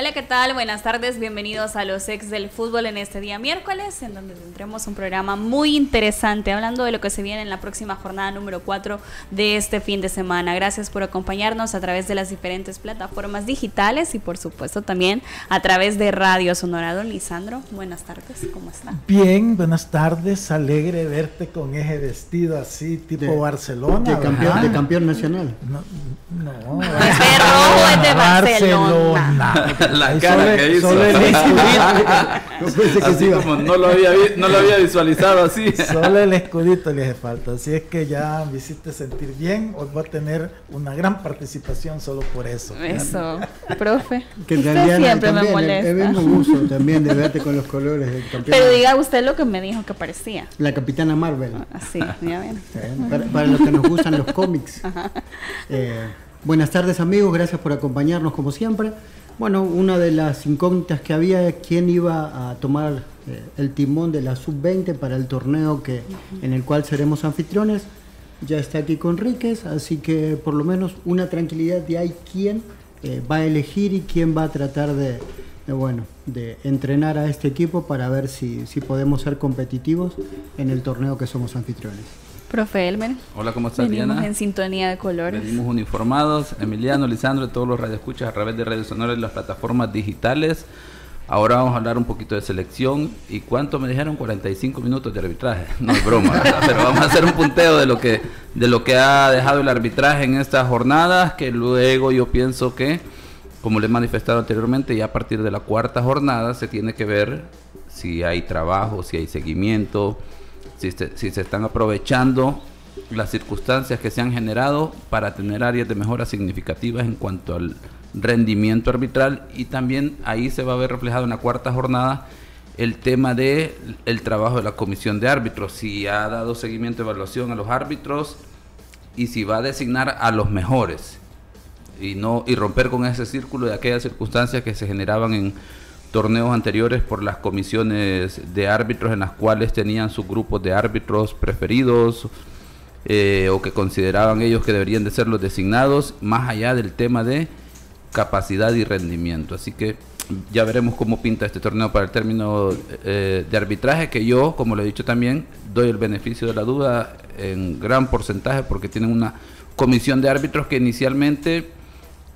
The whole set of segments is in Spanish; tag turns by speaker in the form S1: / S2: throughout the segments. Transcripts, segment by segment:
S1: Hola, ¿qué tal? Buenas tardes, bienvenidos a los ex del fútbol en este día miércoles, en donde tendremos un programa muy interesante, hablando de lo que se viene en la próxima jornada número 4 de este fin de semana. Gracias por acompañarnos a través de las diferentes plataformas digitales y por supuesto también a través de Radio Sonora. Don Lisandro, buenas tardes, ¿cómo está?
S2: Bien, buenas tardes, alegre verte con ese vestido así, tipo Barcelona.
S3: De campeón, de campeón nacional.
S2: No, no,
S1: es de rojo, es de Barcelona.
S4: la cara que hizo. Solo el escudito. así como no lo, había, no lo había visualizado así.
S2: Solo el escudito le hace falta. Así es que ya me hiciste sentir bien. Hoy voy a tener una gran participación solo por eso.
S1: Eso, profe.
S3: Que en realidad siempre me molesta. Es un gusto también de verte con los colores del campeón.
S1: Pero diga usted lo que me dijo que parecía.
S3: La capitana Marvel.
S1: Así, ah, ya ven.
S3: Para, para, los que nos gustan los cómics. Eh, buenas tardes amigos, gracias por acompañarnos como siempre. Bueno, una de las incógnitas que había quién iba a tomar eh, el timón de la sub-20 para el torneo que, en el cual seremos anfitriones. Ya está aquí con Ríquez, así que por lo menos una tranquilidad de hay quién eh, va a elegir y quién va a tratar de, bueno, de entrenar a este equipo para ver si, si podemos ser competitivos en el torneo que somos anfitriones.
S1: Profe Elmer.
S4: Hola, ¿cómo estás,
S1: Venimos en sintonía de colores.
S4: Venimos uniformados. Emiliano, Lisandro, todos los radioescuchas a través de redes sonoras y las plataformas digitales. Ahora vamos a hablar un poquito de selección. ¿Y cuánto me dijeron? 45 minutos de arbitraje. No es broma, pero vamos a hacer un punteo de lo que de lo que ha dejado el arbitraje en estas jornadas, que luego yo pienso que, como le he manifestado anteriormente, ya a partir de la cuarta jornada se tiene que ver si hay trabajo, si hay seguimiento, si, se están aprovechando las circunstancias que se han generado para tener áreas de mejora significativas en cuanto al rendimiento arbitral. Y también ahí se va a ver reflejado en la cuarta jornada el tema de el trabajo de la comisión de árbitros, si ha dado seguimiento evaluación a los árbitros y si va a designar a los mejores. Y no y romper con ese círculo de aquellas circunstancias que se generaban en torneos anteriores por las comisiones de árbitros en las cuales tenían sus grupos de árbitros preferidos eh, o que consideraban ellos que deberían de ser los designados, más allá del tema de capacidad y rendimiento. Así que ya veremos cómo pinta este torneo para el término eh, de arbitraje, que yo, como lo he dicho también, doy el beneficio de la duda en gran porcentaje porque tienen una comisión de árbitros que inicialmente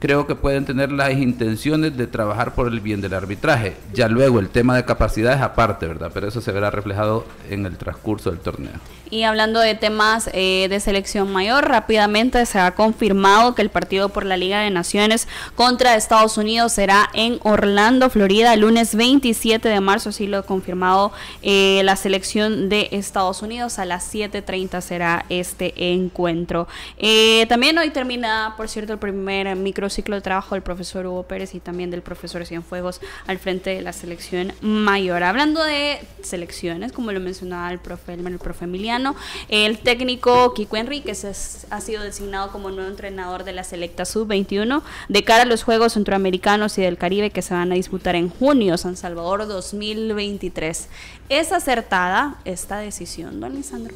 S4: creo que pueden tener las intenciones de trabajar por el bien del arbitraje. Ya luego el tema de capacidad es aparte, ¿verdad? Pero eso se verá reflejado en el transcurso del torneo.
S1: Y hablando de temas eh, de selección mayor, rápidamente se ha confirmado que el partido por la Liga de Naciones contra Estados Unidos será en Orlando, Florida, el lunes 27 de marzo, así lo ha confirmado eh, la selección de Estados Unidos, a las 7.30 será este encuentro. Eh, también hoy termina, por cierto, el primer microciclo de trabajo del profesor Hugo Pérez y también del profesor Cienfuegos al frente de la selección mayor. Hablando de selecciones, como lo mencionaba el profe el profe Emiliano, el técnico Kiko Enríquez ha sido designado como nuevo entrenador de la Selecta Sub-21 de cara a los Juegos Centroamericanos y del Caribe que se van a disputar en junio, San Salvador 2023. ¿Es acertada esta decisión, don Lisandro?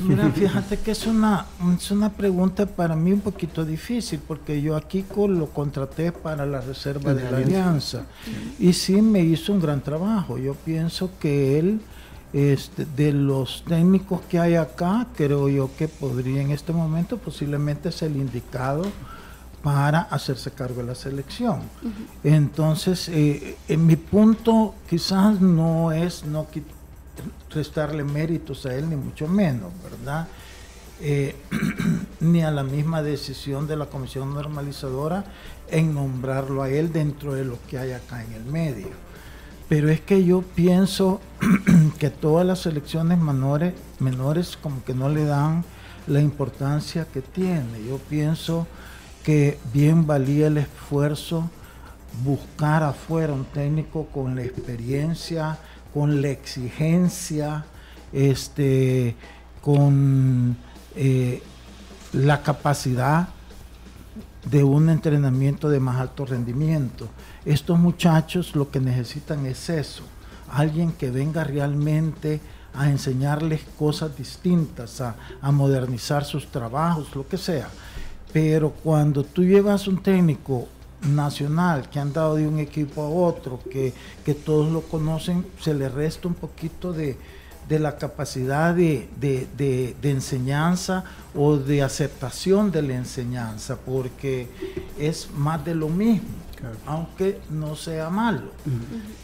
S2: mira, fíjate que es una, es una pregunta para mí un poquito difícil, porque yo a Kiko lo contraté para la reserva de la alianza. Y sí me hizo un gran trabajo. Yo pienso que él este, de los técnicos que hay acá, creo yo que podría en este momento posiblemente ser el indicado para hacerse cargo de la selección. Entonces, eh, en mi punto quizás no es no restarle méritos a él, ni mucho menos, ¿verdad? Eh, ni a la misma decisión de la comisión normalizadora en nombrarlo a él dentro de lo que hay acá en el medio pero es que yo pienso que todas las selecciones menores, menores como que no le dan la importancia que tiene. Yo pienso que bien valía el esfuerzo buscar afuera un técnico con la experiencia con la exigencia, este, con eh, la capacidad de un entrenamiento de más alto rendimiento. Estos muchachos lo que necesitan es eso, alguien que venga realmente a enseñarles cosas distintas, a, modernizar sus trabajos, lo que sea. Pero cuando tú llevas un técnico nacional que han dado de un equipo a otro, que, que todos lo conocen, se le resta un poquito de, de la capacidad de, enseñanza o de aceptación de la enseñanza, porque es más de lo mismo, aunque no sea malo.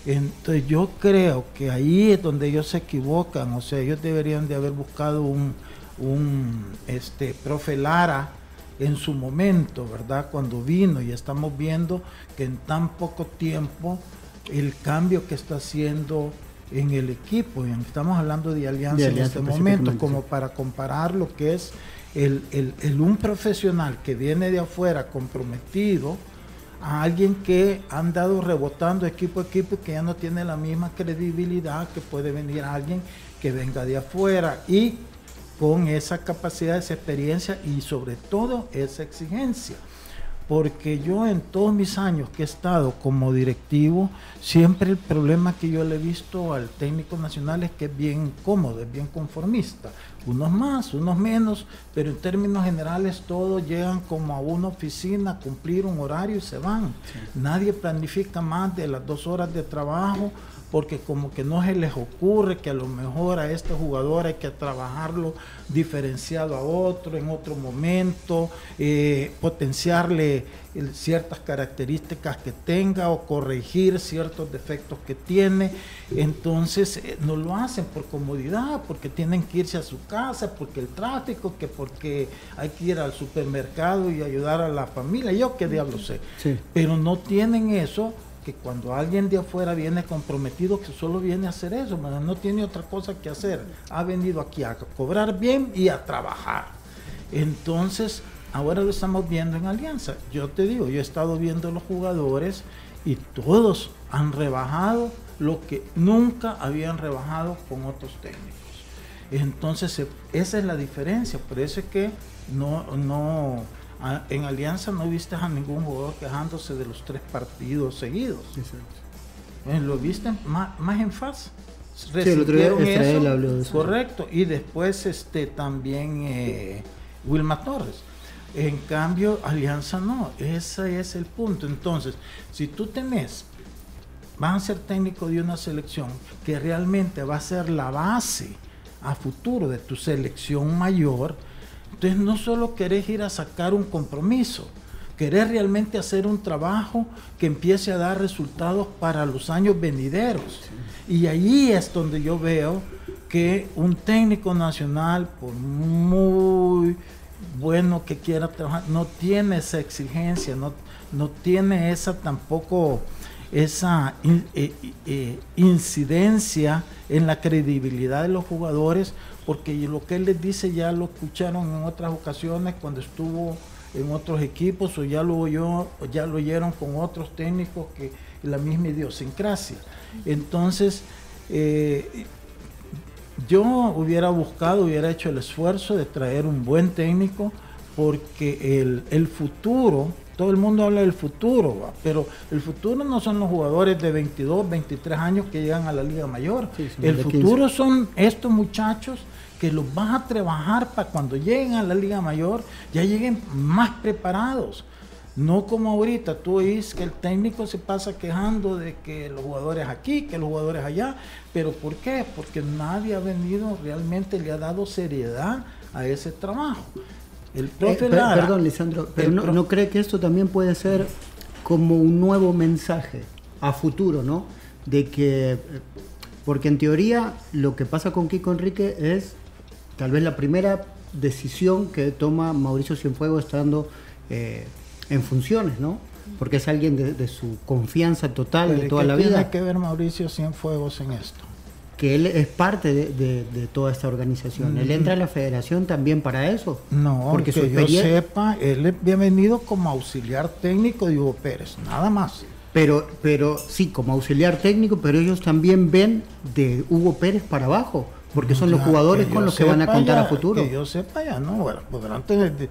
S2: Entonces yo creo que ahí es donde ellos se equivocan, o sea, ellos deberían de haber buscado un, un este, profe Lara, en su momento, ¿verdad? Cuando vino y estamos viendo que en tan poco tiempo el cambio que está haciendo en el equipo, y estamos hablando de alianza, en este momento, como para comparar lo que es el, un profesional que viene de afuera comprometido a alguien que ha andado rebotando equipo a equipo que ya no tiene la misma credibilidad que puede venir alguien que venga de afuera y con esa capacidad, esa experiencia y sobre todo esa exigencia porque yo en todos mis años que he estado como directivo, siempre el problema que yo le he visto al técnico nacional es que es bien cómodo, es bien conformista. Unos más, unos menos, pero en términos generales todos llegan como a una oficina a cumplir un horario y se van. Nadie planifica más de las dos horas de trabajo porque como que no se les ocurre que a lo mejor a este jugador hay que trabajarlo diferenciado a otro en otro momento, eh, potenciarle ciertas características que tenga o corregir ciertos defectos que tiene. Entonces eh, no lo hacen por comodidad, porque tienen que irse a su casa, porque el tráfico, que porque hay que ir al supermercado y ayudar a la familia, yo qué diablo sé. Pero no tienen eso que cuando alguien de afuera viene comprometido, que solo viene a hacer eso, no tiene otra cosa que hacer. Ha venido aquí a cobrar bien y a trabajar. Entonces, ahora lo estamos viendo en Alianza. Yo te digo, yo he estado viendo los jugadores y todos han rebajado lo que nunca habían rebajado con otros técnicos. Entonces, esa es la diferencia. Por eso es que no, no, en Alianza no viste a ningún jugador quejándose de los tres partidos seguidos. Eh, lo viste más, en fase.
S3: Sí, el otro día eso, habló de eso.
S2: Correcto. Y después este también eh, Wilma Torres. En cambio, Alianza no. Ese es el punto. Entonces, si tú tenés, vas a ser técnico de una selección que realmente va a ser la base a futuro de tu selección mayor, entonces no solo querés ir a sacar un compromiso, querés realmente hacer un trabajo que empiece a dar resultados para los años venideros. Y ahí es donde yo veo que un técnico nacional, por muy bueno que quiera trabajar, no tiene esa exigencia, no, no tiene esa tampoco esa eh, eh, incidencia en la credibilidad de los jugadores porque lo que él les dice ya lo escucharon en otras ocasiones cuando estuvo en otros equipos o ya lo oyó, ya lo oyeron con otros técnicos que la misma idiosincrasia. Entonces, eh, yo hubiera buscado, hubiera hecho el esfuerzo de traer un buen técnico porque el, el futuro todo el mundo habla del futuro, pero el futuro no son los jugadores de 22, 23 años que llegan a la Liga Mayor. el futuro son estos muchachos que los vas a trabajar para cuando lleguen a la Liga Mayor, ya lleguen más preparados. No como ahorita, tú oís que el técnico se pasa quejando de que los jugadores aquí, que los jugadores allá, pero ¿por qué? Porque nadie ha venido, realmente le ha dado seriedad a ese trabajo.
S3: El eh, perdón, Lisandro, pero no, cree que esto también puede ser como un nuevo mensaje a futuro, ¿no? De que, porque en teoría lo que pasa con Kiko Enrique es tal vez la primera decisión que toma Mauricio Cienfuegos estando eh, en funciones, ¿no? Porque es alguien de, su confianza total de toda la vida.
S2: tiene que ver Mauricio Cienfuegos en esto?
S3: que él es parte de, toda esta organización. ¿Él entra a la federación también para eso?
S2: No, porque que yo sepa, él es bienvenido como auxiliar técnico de Hugo Pérez, nada más.
S3: Pero, pero sí, como auxiliar técnico, pero ellos también ven de Hugo Pérez para abajo porque son los jugadores con los que van a contar a futuro.
S2: Que yo sepa ya, no, bueno, podrán tener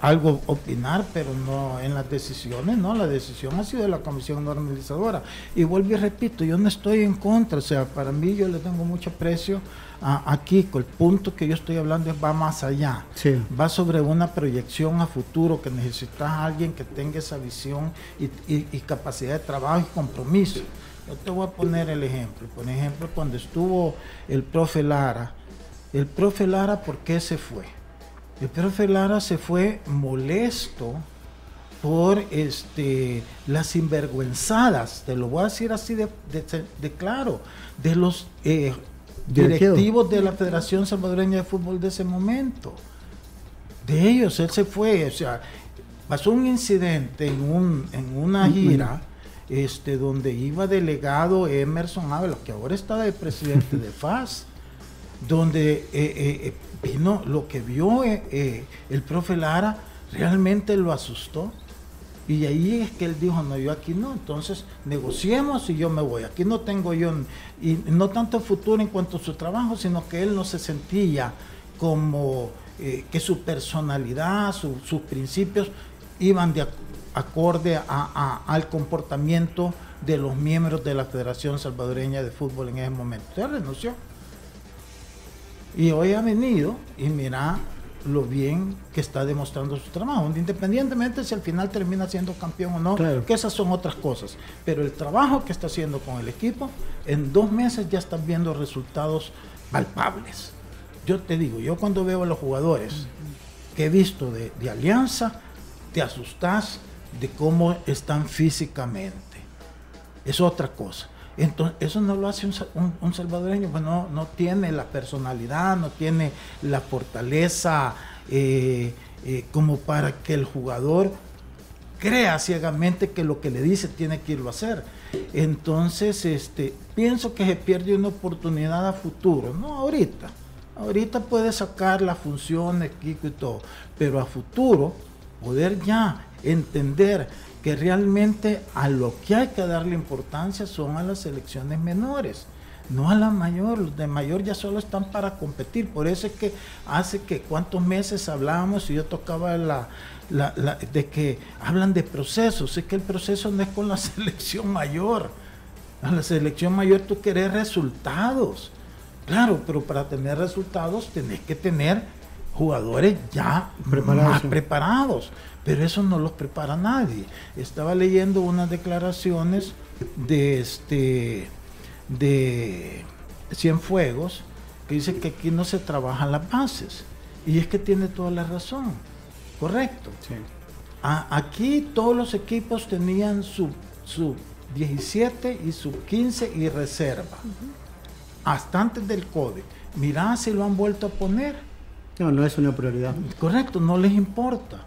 S2: algo opinar, pero no en las decisiones, no, la decisión ha sido de la comisión normalizadora. Y vuelvo y repito, yo no estoy en contra, o sea, para mí yo le tengo mucho aprecio a, Kiko, el punto que yo estoy hablando va más allá, va sobre una proyección a futuro que necesitas a alguien que tenga esa visión y capacidad de trabajo y compromiso. Yo te voy a poner el ejemplo. Por ejemplo, cuando estuvo el profe Lara, el profe Lara, ¿por qué se fue? El profe Lara se fue molesto por este, las sinvergüenzadas, te lo voy a decir así de, claro, de los eh, directivos de la Federación Salvadoreña de Fútbol de ese momento. De ellos, él se fue, o sea, pasó un incidente en, un, en una gira este, donde iba delegado Emerson Ávila, que ahora está de presidente de FAS, donde eh, eh, vino lo que vio eh, el profe Lara, realmente lo asustó. Y ahí es que él dijo, no, yo aquí no, entonces negociemos y yo me voy. Aquí no tengo yo, y no tanto futuro en cuanto a su trabajo, sino que él no se sentía como que su personalidad, sus principios iban de, acorde al comportamiento de los miembros de la Federación Salvadoreña de Fútbol en ese momento. Se renunció. Y hoy ha venido y mira lo bien que está demostrando su trabajo, independientemente si al final termina siendo campeón o no, que esas son otras cosas. Pero el trabajo que está haciendo con el equipo, en dos meses ya están viendo resultados palpables. Yo te digo, yo cuando veo a los jugadores que he visto de, de Alianza, te asustas de cómo están físicamente. Es otra cosa. Entonces, eso no lo hace un, salvadoreño, pues no, no, tiene la personalidad, no tiene la fortaleza eh, eh, como para que el jugador crea ciegamente que lo que le dice tiene que irlo a hacer. Entonces, este, pienso que se pierde una oportunidad a futuro, no ahorita. Ahorita puede sacar las funciones, Kiko y todo, pero a futuro poder ya entender que realmente a lo que hay que darle importancia son a las elecciones menores, no a la mayor. Los de mayor ya solo están para competir. Por eso es que hace que cuántos meses hablábamos y yo tocaba la, de que hablan de procesos. Es que el proceso no es con la selección mayor. A la selección mayor tú querés resultados. Claro, pero para tener resultados tenés que tener jugadores ya más preparados pero eso no los prepara nadie. Estaba leyendo unas declaraciones de este de Cienfuegos que dice que aquí no se trabajan las bases. Y es que tiene toda la razón. Correcto. aquí todos los equipos tenían su, su 17 y su 15 y reserva. Hasta antes del código. Mirá si lo han vuelto a poner.
S3: No, no es una prioridad.
S2: Correcto, no les importa.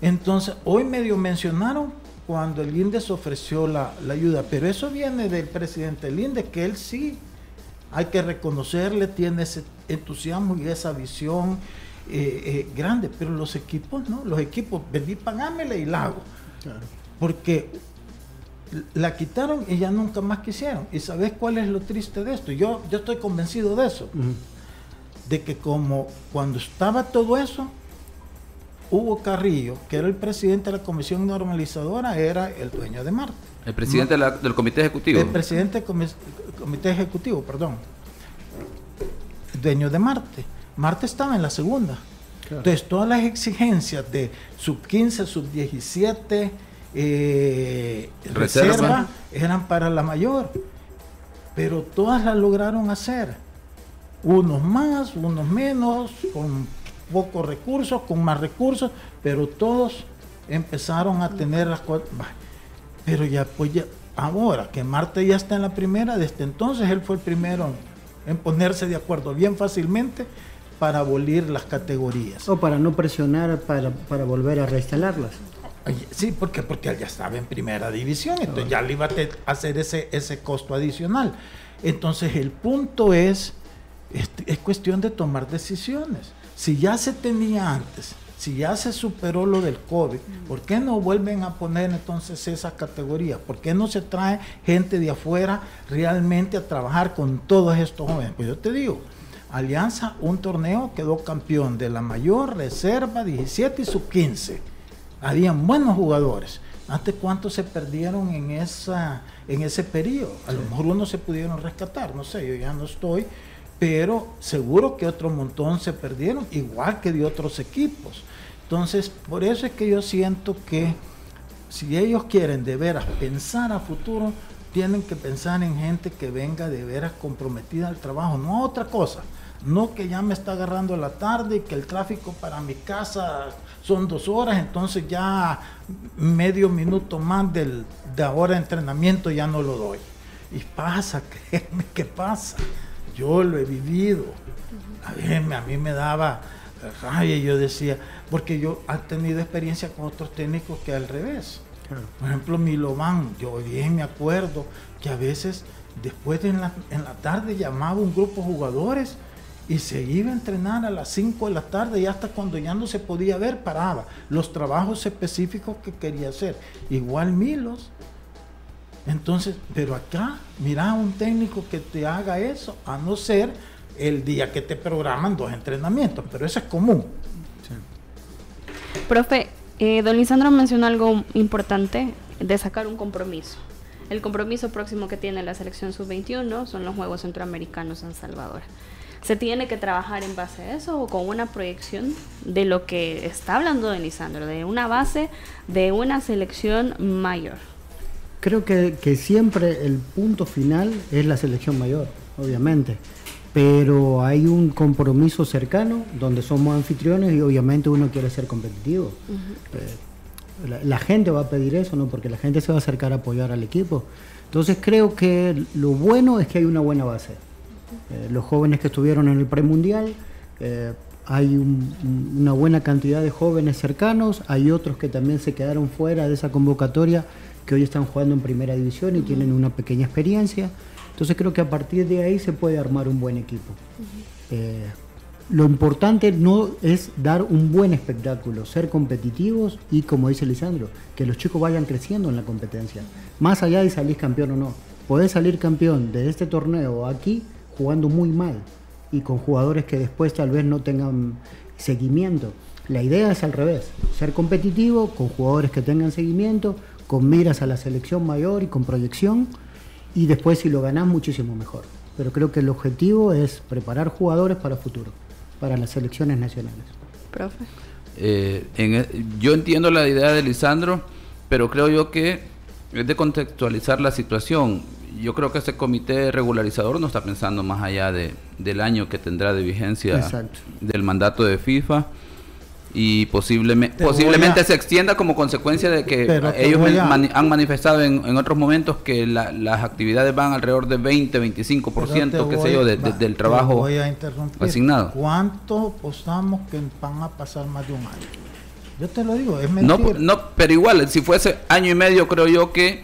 S2: Entonces, hoy medio mencionaron cuando el INDES ofreció la, ayuda, pero eso viene del presidente del INDES, que él sí, hay que reconocerle, tiene ese entusiasmo y esa visión eh, eh, grande, pero los equipos no, los equipos, vení, pagámele y la hago. Porque la quitaron y ya nunca más quisieron. ¿Y sabes cuál es lo triste de esto? Yo, yo estoy convencido de eso. De que como cuando estaba todo eso, Hugo Carrillo, que era el presidente de la comisión normalizadora, era el dueño de Marte.
S4: El presidente del comité ejecutivo.
S2: El presidente del comité ejecutivo, perdón. dueño de Marte. Marte estaba en la segunda. Entonces, todas las exigencias de sub 15, sub 17, eh, reserva. eran para la mayor. Pero todas las lograron hacer. Unos más, unos menos, con pocos recursos, con más recursos, pero todos empezaron a tener las cosas. Pero ya, pues ya, ahora que Marte ya está en la primera, desde entonces él fue el primero en ponerse de acuerdo bien fácilmente para abolir las categorías.
S3: O para no presionar para, para volver a reinstalarlas.
S2: Sí, porque porque él ya estaba en primera división, entonces ya le iba a hacer ese, ese costo adicional. Entonces el punto es, es cuestión de tomar decisiones. Si ya se tenía antes, si ya se superó lo del COVID, ¿por qué no vuelven a poner entonces esa categoría? ¿Por qué no se trae gente de afuera realmente a trabajar con todos estos jóvenes? Pues yo te digo, Alianza, un torneo, quedó campeón de la mayor reserva 17 y sub 15. Habían buenos jugadores. ¿Hasta cuántos se perdieron en, esa, en ese periodo? A lo mejor uno se pudieron rescatar, no sé, yo ya no estoy, pero seguro que otro montón se perdieron, igual que de otros equipos. Entonces, por eso es que yo siento que si ellos quieren de veras pensar a futuro, tienen que pensar en gente que venga de veras comprometida al trabajo, no otra cosa. No que ya me está agarrando la tarde y que el tráfico para mi casa son dos horas, entonces ya medio minuto más del, de hora de entrenamiento ya no lo doy. Y pasa, créeme que pasa. Yo lo he vivido. A mí, a mí me daba rabia, yo decía, porque yo he tenido experiencia con otros técnicos que al revés. Por ejemplo, Milovan, yo bien me acuerdo que a veces después de en la, en la tarde llamaba un grupo de jugadores y se iba a entrenar a las 5 de la tarde y hasta cuando ya no se podía ver paraba los trabajos específicos que quería hacer. Igual Milos. Entonces, pero acá, mira un técnico que te haga eso, a no ser el día que te programan dos entrenamientos, pero eso es común.
S1: Profe, eh, don Lisandro mencionó algo importante de sacar un compromiso. El compromiso próximo que tiene la selección sub-21 son los Juegos Centroamericanos en Salvador. ¿Se tiene que trabajar en base a eso o con una proyección de lo que está hablando don Lisandro, de una base de una selección mayor?
S3: Creo que, que siempre el punto final es la selección mayor, obviamente pero hay un compromiso cercano donde somos anfitriones y obviamente uno quiere ser competitivo. Eh, la, gente va a pedir eso, ¿no? Porque la gente se va a acercar a apoyar al equipo. Entonces creo que lo bueno es que hay una buena base. Eh, los jóvenes que estuvieron en el premundial, eh, hay una buena cantidad de jóvenes cercanos, hay otros que también se quedaron fuera de esa convocatoria que hoy están jugando en primera división y tienen una pequeña experiencia. Entonces creo que a partir de ahí se puede armar un buen equipo. Eh, lo importante no es dar un buen espectáculo, ser competitivos y, como dice Lisandro, que los chicos vayan creciendo en la competencia. Más allá de salir campeón o no. Podés salir campeón de este torneo aquí jugando muy mal y con jugadores que después tal vez no tengan seguimiento. La idea es al revés, ser competitivo con jugadores que tengan seguimiento, con miras a la selección mayor y con proyección y después si lo ganás muchísimo mejor. Pero creo que el objetivo es preparar jugadores para futuro, para las selecciones nacionales.
S1: Profe.
S4: Eh, e, yo entiendo la idea de Lisandro, pero creo yo que es de contextualizar la situación. Yo creo que este comité regularizador no está pensando más allá de, del año que tendrá de vigencia del mandato de FIFA y posiblemente, posiblemente se extienda como consecuencia de que ellos han manifestado en, otros momentos que las actividades van alrededor de 20, 25%, qué sé yo, del trabajo asignado.
S2: ¿Cuánto apostamos que van a pasar más de un año? Yo te lo digo, es mentira.
S4: No, no, pero igual, si fuese año y medio, creo yo que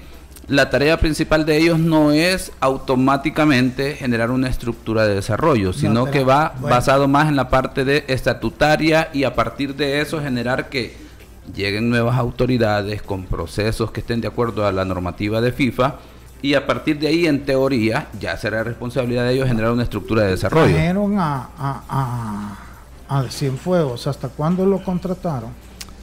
S4: la tarea principal de ellos no es automáticamente generar una estructura de desarrollo, sino que va basado más en la parte de estatutaria y a partir de eso generar que lleguen nuevas autoridades con procesos que estén de acuerdo a la normativa de FIFA y a partir de ahí, en teoría, ya será responsabilidad de ellos generar una estructura de desarrollo.
S2: Trajeron a, a, a, Cienfuegos, ¿hasta cuándo lo contrataron?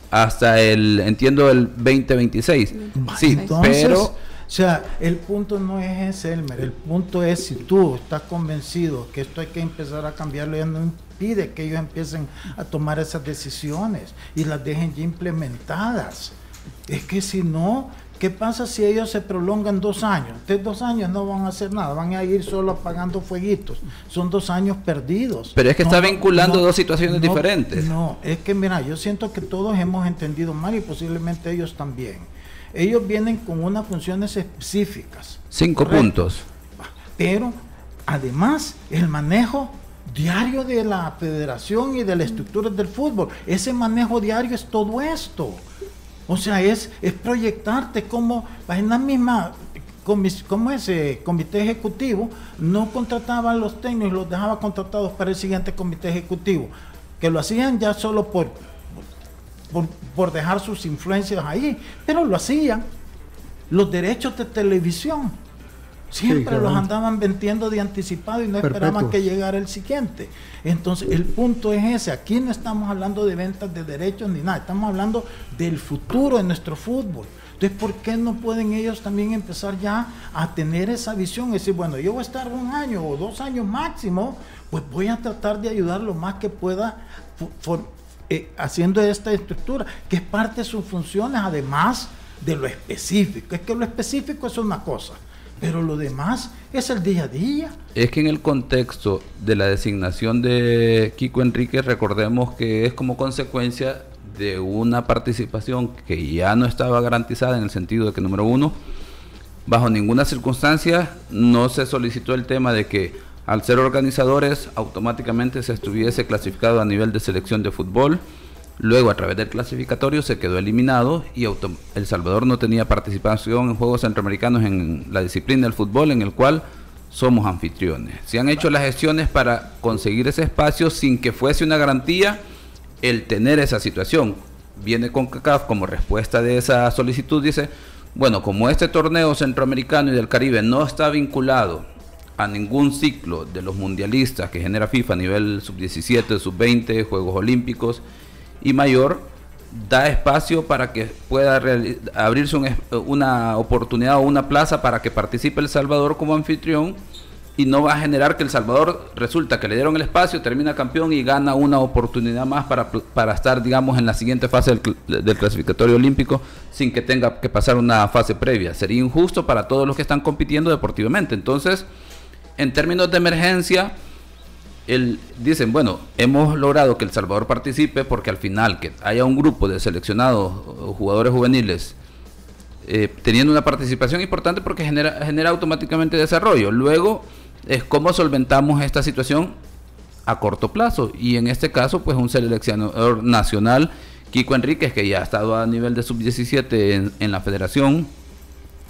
S4: Hasta el, entiendo, el 2026. Sí, pero
S2: o sea, el punto no es ese, Elmer. El punto es si tú estás convencido que esto hay que empezar a cambiarlo, ya no impide que ellos empiecen a tomar esas decisiones y las dejen ya implementadas. Es que si no, ¿qué pasa si ellos se prolongan dos años? De dos años no van a hacer nada, van a ir solo apagando fueguitos. Son dos años perdidos.
S4: Pero es que está vinculando dos situaciones diferentes.
S2: No, es que mira, yo siento que todos hemos entendido mal y posiblemente ellos también ellos vienen con unas funciones específicas.
S4: Cinco puntos.
S2: Pero además el manejo diario de la federación y de las estructuras del fútbol, ese manejo diario es todo esto. O sea, es, es proyectarte como en la misma, como ese comité ejecutivo no contrataban los técnicos, los dejaba contratados para el siguiente comité ejecutivo, que lo hacían ya solo por por, dejar sus influencias ahí, pero lo hacían. Los derechos de televisión siempre los andaban vendiendo de anticipado y no esperaban que llegara el siguiente. Entonces, el punto es ese, aquí no estamos hablando de ventas de derechos ni nada, estamos hablando del futuro de nuestro fútbol. Entonces, ¿por qué no pueden ellos también empezar ya a tener esa visión? Es decir, bueno, yo voy a estar un año o dos años máximo, pues voy a tratar de ayudar lo más que pueda eh, haciendo esta estructura, que es parte de sus funciones, además de lo específico. Es que lo específico es una cosa, pero lo demás es el día a día.
S4: Es que en el contexto de la designación de Kiko Enrique, recordemos que es como consecuencia de una participación que ya no estaba garantizada en el sentido de que, número uno, bajo ninguna circunstancia no se solicitó el tema de que al ser organizadores automáticamente se estuviese clasificado a nivel de selección de fútbol. Luego, a través del clasificatorio, se quedó eliminado y El Salvador no tenía participación en Juegos Centroamericanos en la disciplina del fútbol, en el cual somos anfitriones. Se han hecho las gestiones para conseguir ese espacio sin que fuese una garantía el tener esa situación. Viene con CACAF como respuesta de esa solicitud, dice, bueno, como este torneo centroamericano y del Caribe no está vinculado a ningún ciclo de los mundialistas que genera FIFA a nivel sub-17, sub-20, Juegos Olímpicos y mayor, da espacio para que pueda abrirse una oportunidad o una plaza para que participe El Salvador como anfitrión y no va a generar que El Salvador resulta que le dieron el espacio, termina campeón y gana una oportunidad más para, para estar, digamos, en la siguiente fase del, clasificatorio olímpico sin que tenga que pasar una fase previa. Sería injusto para todos los que están compitiendo deportivamente. Entonces, en términos de emergencia, el, dicen, bueno, hemos logrado que El Salvador participe porque al final que haya un grupo de seleccionados jugadores juveniles eh, teniendo una participación importante porque genera, genera automáticamente desarrollo. Luego es cómo solventamos esta situación a corto plazo y en este caso pues un seleccionador nacional, Kiko Enríquez, que ya ha estado a nivel de sub-17 en la federación,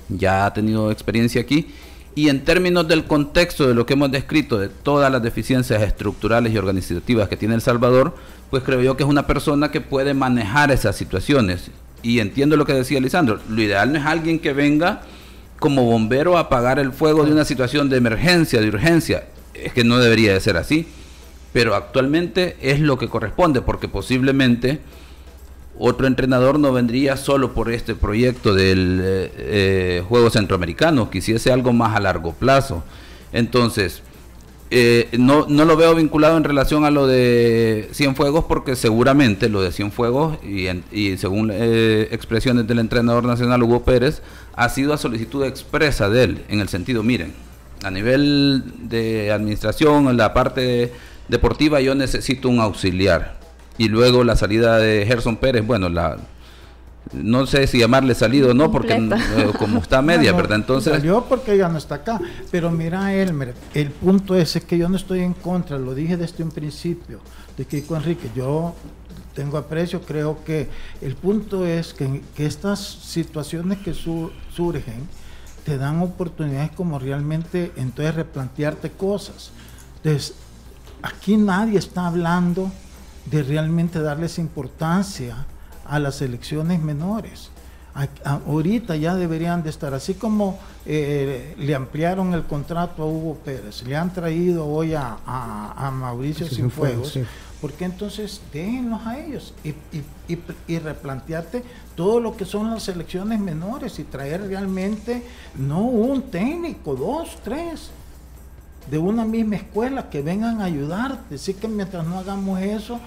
S4: ya ha tenido experiencia aquí y en términos del contexto de lo que hemos descrito, de todas las deficiencias estructurales y organizativas que tiene El Salvador, pues creo yo que es una persona que puede manejar esas situaciones. Y entiendo lo que decía Lisandro, lo ideal no es alguien que venga como bombero a apagar el fuego de una situación de emergencia, de urgencia. Es que no debería de ser así. Pero actualmente es lo que corresponde, porque posiblemente otro entrenador no vendría solo por este proyecto del eh, eh, juego centroamericano, quisiese algo más a largo plazo. Entonces, eh, no, no, lo veo vinculado en relación a lo de Cienfuegos porque seguramente lo de Cienfuegos y, y según expresiones del entrenador nacional Hugo Pérez ha sido a solicitud expresa de él en el sentido, miren, a nivel de administración, en la parte deportiva yo necesito un auxiliar y luego la salida de Gerson Pérez, bueno, la no sé si llamarle salido o no, porque eh, como está media, ¿verdad? Entonces...
S2: Salió porque ya no está acá. Pero mira, Elmer, el punto es, que yo no estoy en contra, lo dije desde un principio, de Kiko Enrique, yo tengo aprecio, creo que el punto es que, estas situaciones que surgen te dan oportunidades como realmente entonces replantearte cosas. Entonces, aquí nadie está hablando de realmente darles importancia a las elecciones menores. ahorita ya deberían de estar, así como eh, le ampliaron el contrato a Hugo Pérez, le han traído hoy a, Mauricio Sinfuegos, porque entonces déjenlos a ellos y, y, y, replantearte todo lo que son las elecciones menores y traer realmente no un técnico, dos, tres, de una misma escuela que vengan a ayudarte. Así que mientras no hagamos eso,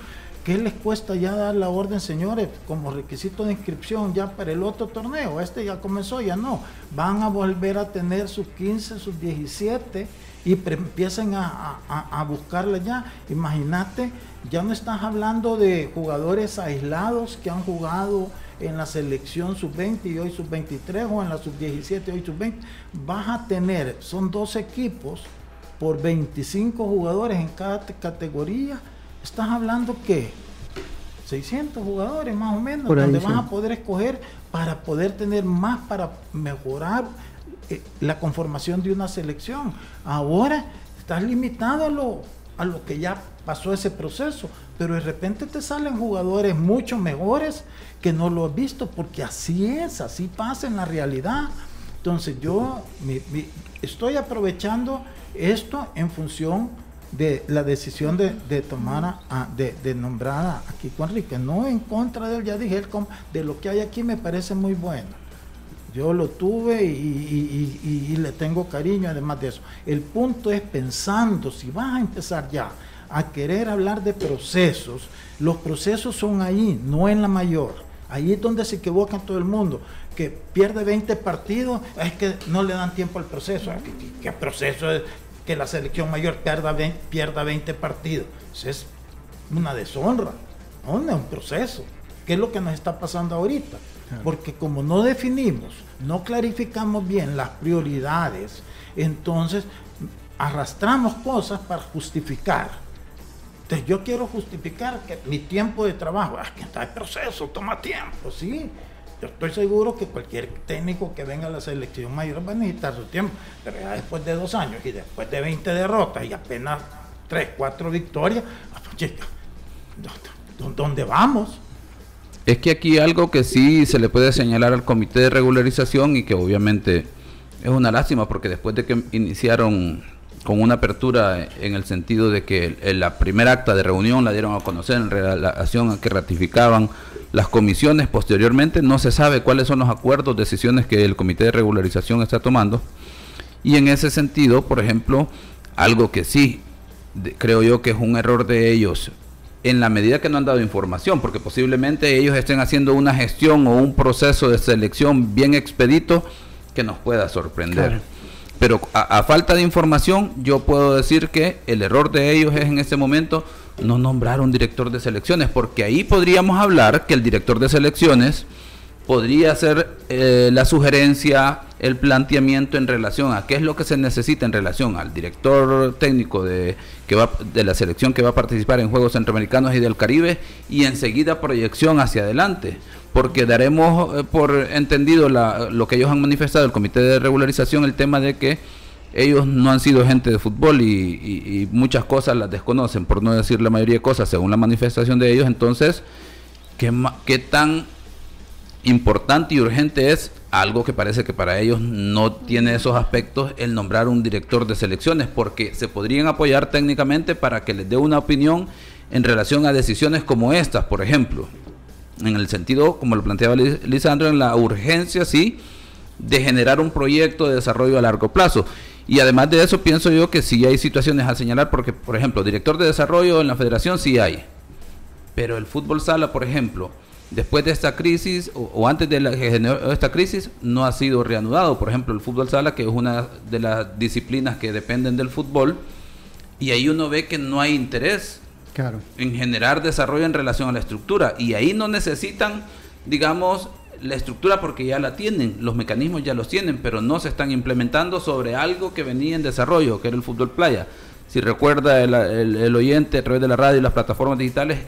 S2: ¿qué les cuesta ya dar la orden, señores, como requisito de inscripción ya para el otro torneo? Este ya comenzó, ya no. Van a volver a tener sus 15, sus 17 y empiecen a, a, buscarla ya. Imagínate, ya no estás hablando de jugadores aislados que han jugado en la selección sub-20 y hoy sub-23 o en la sub-17 y hoy sub-20. Vas a tener, son dos equipos por 25 jugadores en cada categoría, estás hablando que 600 jugadores más o menos, donde vas a poder escoger para poder tener más, para mejorar eh, la conformación de una selección. Ahora estás limitado a lo, a lo que ya pasó ese proceso, pero de repente te salen jugadores mucho mejores que no lo has visto, porque así es, así pasa en la realidad. Entonces yo estoy aprovechando esto en función de la decisión de, tomar, a, de, nombrar a Kiko Enrique, no en contra de él, ya dije, de lo que hay aquí me parece muy bueno. Yo lo tuve y, le tengo cariño además de eso. El punto es pensando, si vas a empezar ya a querer hablar de procesos, los procesos son ahí, no en la mayor. Ahí es donde se equivoca todo el mundo, que pierde 20 partidos, es que no le dan tiempo al proceso. ¿Qué, proceso es que la selección mayor pierda 20, pierda 20 partidos? Eso es una deshonra, no es un proceso. ¿Qué es lo que nos está pasando ahorita? Porque como no definimos, no clarificamos bien las prioridades, entonces arrastramos cosas para justificar. Entonces yo quiero justificar que mi tiempo de trabajo, es que está el proceso, toma tiempo, sí. Yo estoy seguro que cualquier técnico que venga a la selección mayor va a necesitar su tiempo, pero ya después de dos años y después de 20 derrotas y apenas 3, 4 victorias, ah, pues, ¿dónde vamos?
S4: Es que aquí algo que sí se le puede señalar al comité de regularización y que obviamente es una lástima porque después de que iniciaron con una apertura en el sentido de que la primera acta de reunión la dieron a conocer en relación a que ratificaban las comisiones posteriormente, no se sabe cuáles son los acuerdos, decisiones que el comité de regularización está tomando. Y en ese sentido, por ejemplo, algo que sí creo yo que es un error de ellos en la medida que no han dado información, porque posiblemente ellos estén haciendo una gestión o un proceso de selección bien expedito que nos pueda sorprender. Pero a, falta de información, yo puedo decir que el error de ellos es en este momento no nombrar un director de selecciones, porque ahí podríamos hablar que el director de selecciones podría ser eh, la sugerencia, el planteamiento en relación a qué es lo que se necesita en relación al director técnico de, que va, de la selección que va a participar en Juegos Centroamericanos y del Caribe y enseguida proyección hacia adelante, porque daremos eh, por entendido lo que ellos han manifestado, el Comité de Regularización, el tema de que ellos no han sido gente de fútbol y, muchas cosas las desconocen, por no decir la mayoría de cosas, según la manifestación de ellos, entonces, ¿qué, qué tan importante y urgente es algo que parece que para ellos no tiene esos aspectos el nombrar un director de selecciones porque se podrían apoyar técnicamente para que les dé una opinión en relación a decisiones como estas, por ejemplo, en el sentido, como lo planteaba Lisandro, en la urgencia, sí, de generar un proyecto de desarrollo a largo plazo. Y además de eso, pienso yo que sí hay situaciones a señalar, porque, por ejemplo, director de desarrollo en la federación sí hay, pero el fútbol sala, por ejemplo, después de esta crisis o, antes de la, esta crisis no ha sido reanudado. Por ejemplo, el fútbol sala, que es una de las disciplinas que dependen del fútbol, y ahí uno ve que no hay interés en generar desarrollo en relación a la estructura. Y ahí no necesitan, digamos, la estructura porque ya la tienen, los mecanismos ya los tienen, pero no se están implementando sobre algo que venía en desarrollo, que era el fútbol playa. Si recuerda el, el oyente a través de la radio y las plataformas digitales,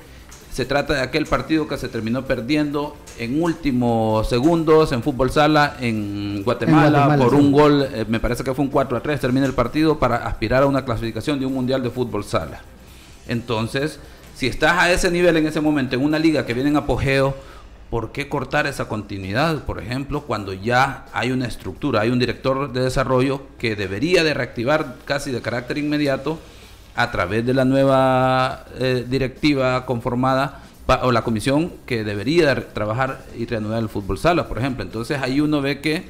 S4: se trata de aquel partido que se terminó perdiendo en últimos segundos en fútbol sala en Guatemala, por un gol, eh, me parece que fue un 4 a 3, termina el partido para aspirar a una clasificación de un mundial de fútbol sala. Entonces, si estás a ese nivel en ese momento en una liga que viene en apogeo, ¿por qué cortar esa continuidad? Por ejemplo, cuando ya hay una estructura, hay un director de desarrollo que debería de reactivar casi de carácter inmediato a través de la nueva eh, directiva conformada o la comisión que debería trabajar y reanudar el fútbol sala, por ejemplo. Entonces ahí uno ve que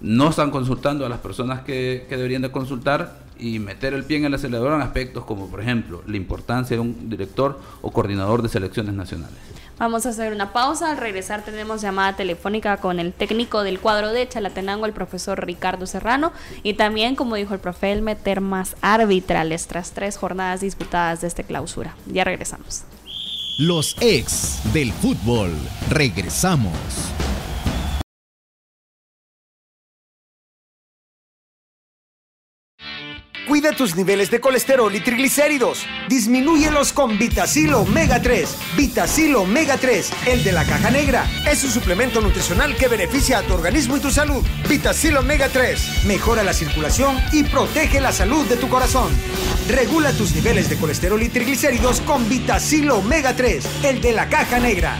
S4: no están consultando a las personas que, que deberían de consultar y meter el pie en el acelerador en aspectos como, por ejemplo, la importancia de un director o coordinador de selecciones nacionales.
S1: Vamos a hacer una pausa. Al regresar tenemos llamada telefónica con el técnico del cuadro de Chalatenango, el profesor Ricardo Serrano. Y también, como dijo el profe, el meter más arbitrales tras tres jornadas disputadas de esta clausura. Ya regresamos.
S5: Los ex del fútbol. Regresamos.
S6: Cuida tus niveles de colesterol y triglicéridos. Disminúyelos con Vitacil Omega 3. Vitacil Omega 3, el de la caja negra. Es un suplemento nutricional que beneficia a tu organismo y tu salud. Vitacil Omega 3 mejora la circulación y protege la salud de tu corazón. Regula tus niveles de colesterol y triglicéridos con Vitacilo Omega 3, el de la caja negra.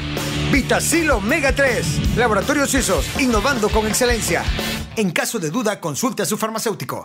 S6: Vitacilo Omega 3, Laboratorios Suizos, innovando con excelencia. En caso de duda, consulte a su farmacéutico.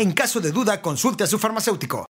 S6: En caso de duda, consulte a su farmacéutico.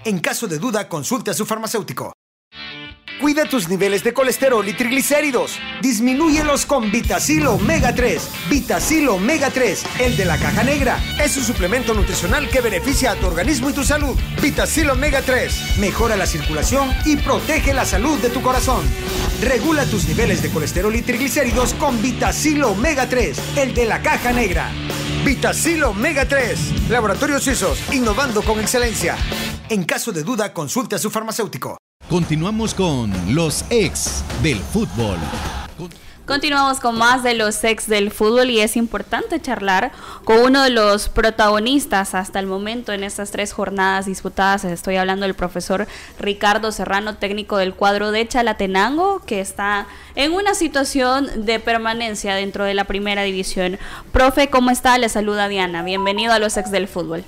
S6: En caso de duda, consulte a su farmacéutico. Cuida tus niveles de colesterol y triglicéridos. Disminúyelos con Vitacil Omega 3. Vitacil Omega 3, el de la caja negra. Es un suplemento nutricional que beneficia a tu organismo y tu salud. Vitacil Omega 3 mejora la circulación y protege la salud de tu corazón. Regula tus niveles de colesterol y triglicéridos con Vitacil Omega 3, el de la caja negra. Vitacil Omega 3, Laboratorios Suizos, innovando con excelencia. En caso de duda, consulte a su farmacéutico.
S5: Continuamos con los ex del fútbol.
S1: Continuamos con más de los ex del fútbol y es importante charlar con uno de los protagonistas hasta el momento en estas tres jornadas disputadas. Estoy hablando del profesor Ricardo Serrano, técnico del cuadro de Chalatenango, que está en una situación de permanencia dentro de la primera división. Profe, ¿cómo está? Le saluda Diana. Bienvenido a los ex del fútbol.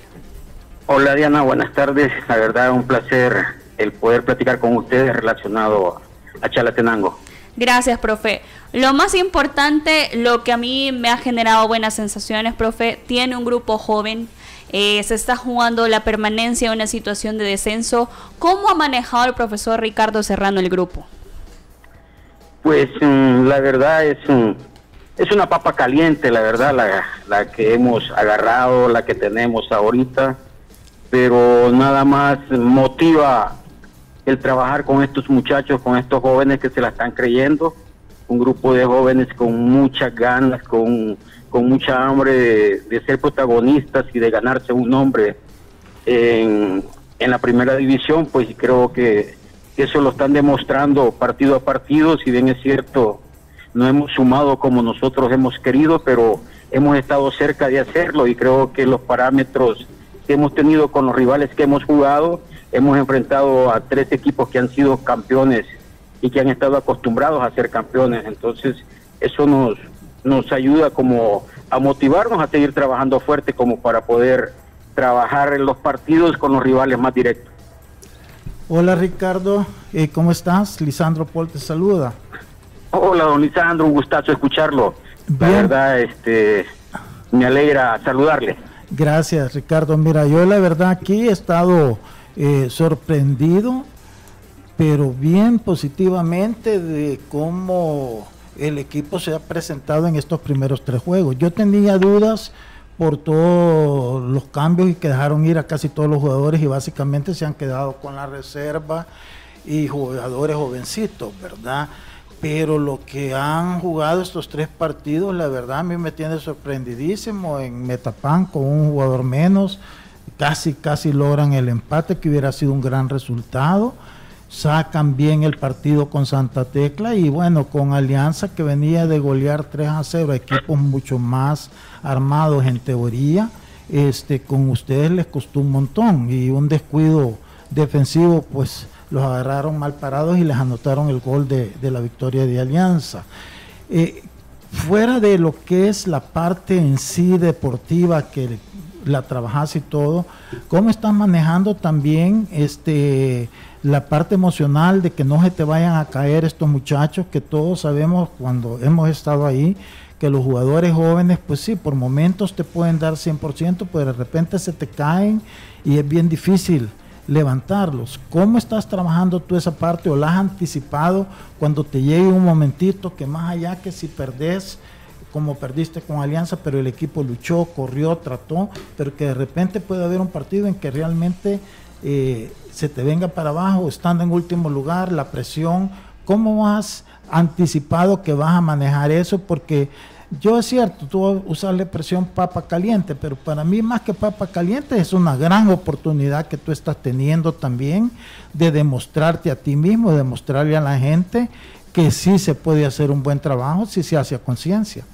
S7: Hola Diana, buenas tardes. La verdad, un placer el poder platicar con ustedes relacionado a Chalatenango.
S1: Gracias, profe. Lo más importante, lo que a mí me ha generado buenas sensaciones, profe, tiene un grupo joven, eh, se está jugando la permanencia en una situación de descenso. ¿Cómo ha manejado el profesor Ricardo Serrano el grupo?
S7: Pues mm, la verdad es, es una papa caliente, la verdad, la, la que hemos agarrado, la que tenemos ahorita, pero nada más motiva el trabajar con estos muchachos, con estos jóvenes que se la están creyendo, un grupo de jóvenes con muchas ganas, con, mucha hambre de, ser protagonistas y de ganarse un nombre en, la primera división, pues creo que eso lo están demostrando partido a partido, si bien es cierto, no hemos sumado como nosotros hemos querido, pero hemos estado cerca de hacerlo y creo que los parámetros que hemos tenido con los rivales que hemos jugado, hemos enfrentado a tres equipos que han sido campeones y que han estado acostumbrados a ser campeones. Entonces, eso nos, nos ayuda como a motivarnos a seguir trabajando fuerte como para poder trabajar en los partidos con los rivales más directos.
S2: Hola Ricardo, eh, ¿cómo estás? Lisandro Paul te saluda.
S7: Hola don Lisandro, un gustazo escucharlo. La verdad, este, me alegra saludarle.
S2: Gracias Ricardo. Mira, yo la verdad aquí he estado eh, sorprendido, pero bien positivamente de cómo el equipo se ha presentado en estos primeros tres juegos. Yo tenía dudas por todos los cambios y que dejaron ir a casi todos los jugadores y básicamente se han quedado con la reserva y jugadores jovencitos, ¿verdad? Pero lo que han jugado estos tres partidos, la verdad a mí me tiene sorprendidísimo en Metapan con un jugador menos casi, casi logran el empate, que hubiera sido un gran resultado. Sacan bien el partido con Santa Tecla y bueno, con Alianza que venía de golear 3 a 0, equipos mucho más armados en teoría, este, con ustedes les costó un montón y un descuido defensivo, pues los agarraron mal parados y les anotaron el gol de, la victoria de Alianza. Eh, fuera de lo que es la parte en sí deportiva que la trabajas y todo, ¿cómo estás manejando también este la parte emocional de que no se te vayan a caer estos muchachos que todos sabemos cuando hemos estado ahí que los jugadores jóvenes, pues sí, por momentos te pueden dar 100%, pero de repente se te caen y es bien difícil levantarlos. ¿Cómo estás trabajando tú esa parte o la has anticipado cuando te llegue un momentito que más allá que si perdés, como perdiste con Alianza, pero el equipo luchó, corrió, trató, pero que de repente puede haber un partido en que realmente eh, se te venga para abajo, estando en último lugar, la presión, ¿cómo has anticipado que vas a manejar eso? Porque yo es cierto, tú usas la expresión papa caliente, pero para mí más que papa caliente es una gran oportunidad que tú estás teniendo también de demostrarte a ti mismo, de demostrarle a la gente que sí se puede hacer un buen trabajo si se hace a conciencia.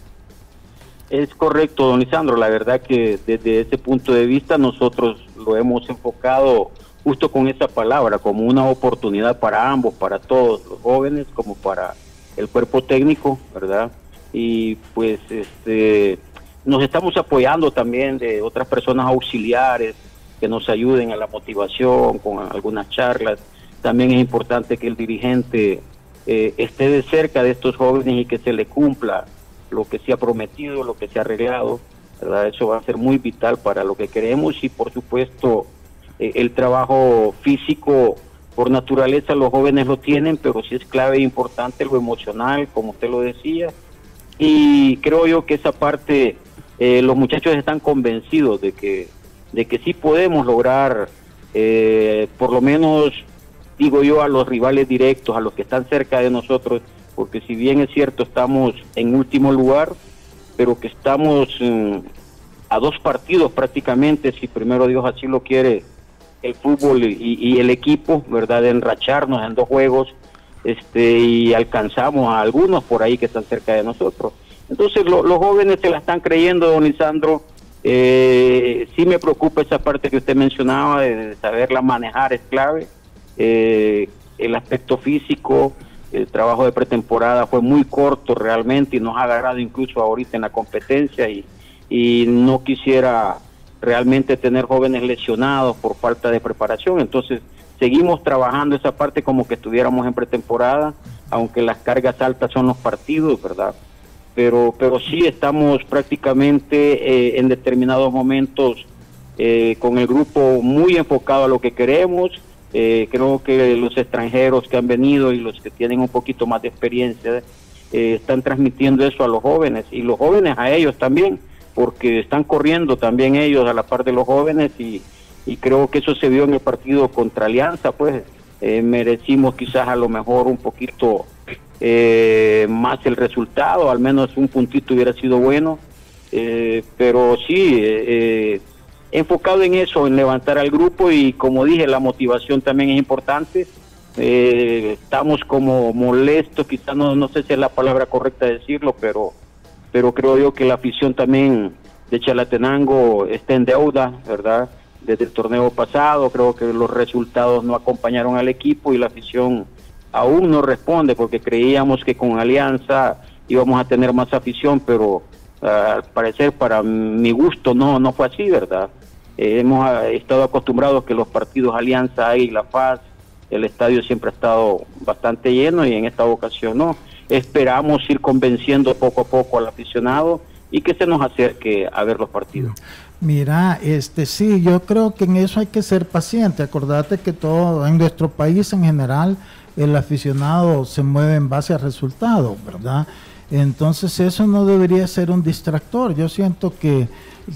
S7: Es correcto, don Lisandro. La verdad que desde ese punto de vista nosotros lo hemos enfocado justo con esa palabra, como una oportunidad para ambos, para todos, los jóvenes como para el cuerpo técnico, ¿verdad? Y pues este nos estamos apoyando también de otras personas auxiliares que nos ayuden a la motivación con algunas charlas. También es importante que el dirigente eh, esté de cerca de estos jóvenes y que se le cumpla lo que se ha prometido, lo que se ha arreglado, ¿verdad? Eso va a ser muy vital para lo que queremos y por supuesto eh, el trabajo físico por naturaleza los jóvenes lo tienen, pero sí es clave e importante lo emocional, como usted lo decía, y creo yo que esa parte eh, los muchachos están convencidos de que de que sí podemos lograr eh, por lo menos digo yo a los rivales directos a los que están cerca de nosotros porque si bien es cierto estamos en último lugar, pero que estamos mm, a dos partidos prácticamente, si primero Dios así lo quiere, el fútbol y, el equipo, ¿verdad? De enracharnos en dos juegos este y alcanzamos a algunos por ahí que están cerca de nosotros. Entonces los jóvenes se la están creyendo, don Lisandro. Eh, sí me preocupa esa parte que usted mencionaba de saberla manejar es clave. Eh, el aspecto físico, el trabajo de pretemporada fue muy corto realmente y nos ha agarrado incluso ahorita en la competencia y, y no quisiera realmente tener jóvenes lesionados por falta de preparación. Entonces, seguimos trabajando esa parte como que estuviéramos en pretemporada, aunque las cargas altas son los partidos, ¿verdad? Pero, pero sí estamos prácticamente eh, en determinados momentos eh, con el grupo muy enfocado a lo que queremos eh, creo que los extranjeros que han venido y los que tienen un poquito más de experiencia eh, están transmitiendo eso a los jóvenes y los jóvenes a ellos también, porque están corriendo también ellos a la par de los jóvenes y, creo que eso se vio en el partido contra Alianza, pues eh, merecimos quizás a lo mejor un poquito más el resultado, al menos un puntito hubiera sido bueno, pero sí, enfocado en eso, en levantar al grupo y como dije, la motivación también es importante. Eh, estamos como molestos, quizás no, no sé si es la palabra correcta decirlo, pero, pero creo yo que la afición también de Chalatenango está en deuda, ¿verdad? Desde el torneo pasado, creo que los resultados no acompañaron al equipo y la afición aún no responde porque creíamos que con Alianza íbamos a tener más afición, pero ah, al parecer para mi gusto no, no fue así, ¿verdad? Eh, hemos ah, estado acostumbrados que los partidos Alianza y La Paz, el estadio siempre ha estado bastante lleno y en esta ocasión no. Esperamos ir convenciendo poco a poco al aficionado y que se nos acerque a ver los partidos.
S2: Mira, este sí, yo creo que en eso hay que ser paciente. Acordate que todo en nuestro país en general el aficionado se mueve en base a resultados, ¿verdad? Entonces eso no debería ser un distractor. Yo siento que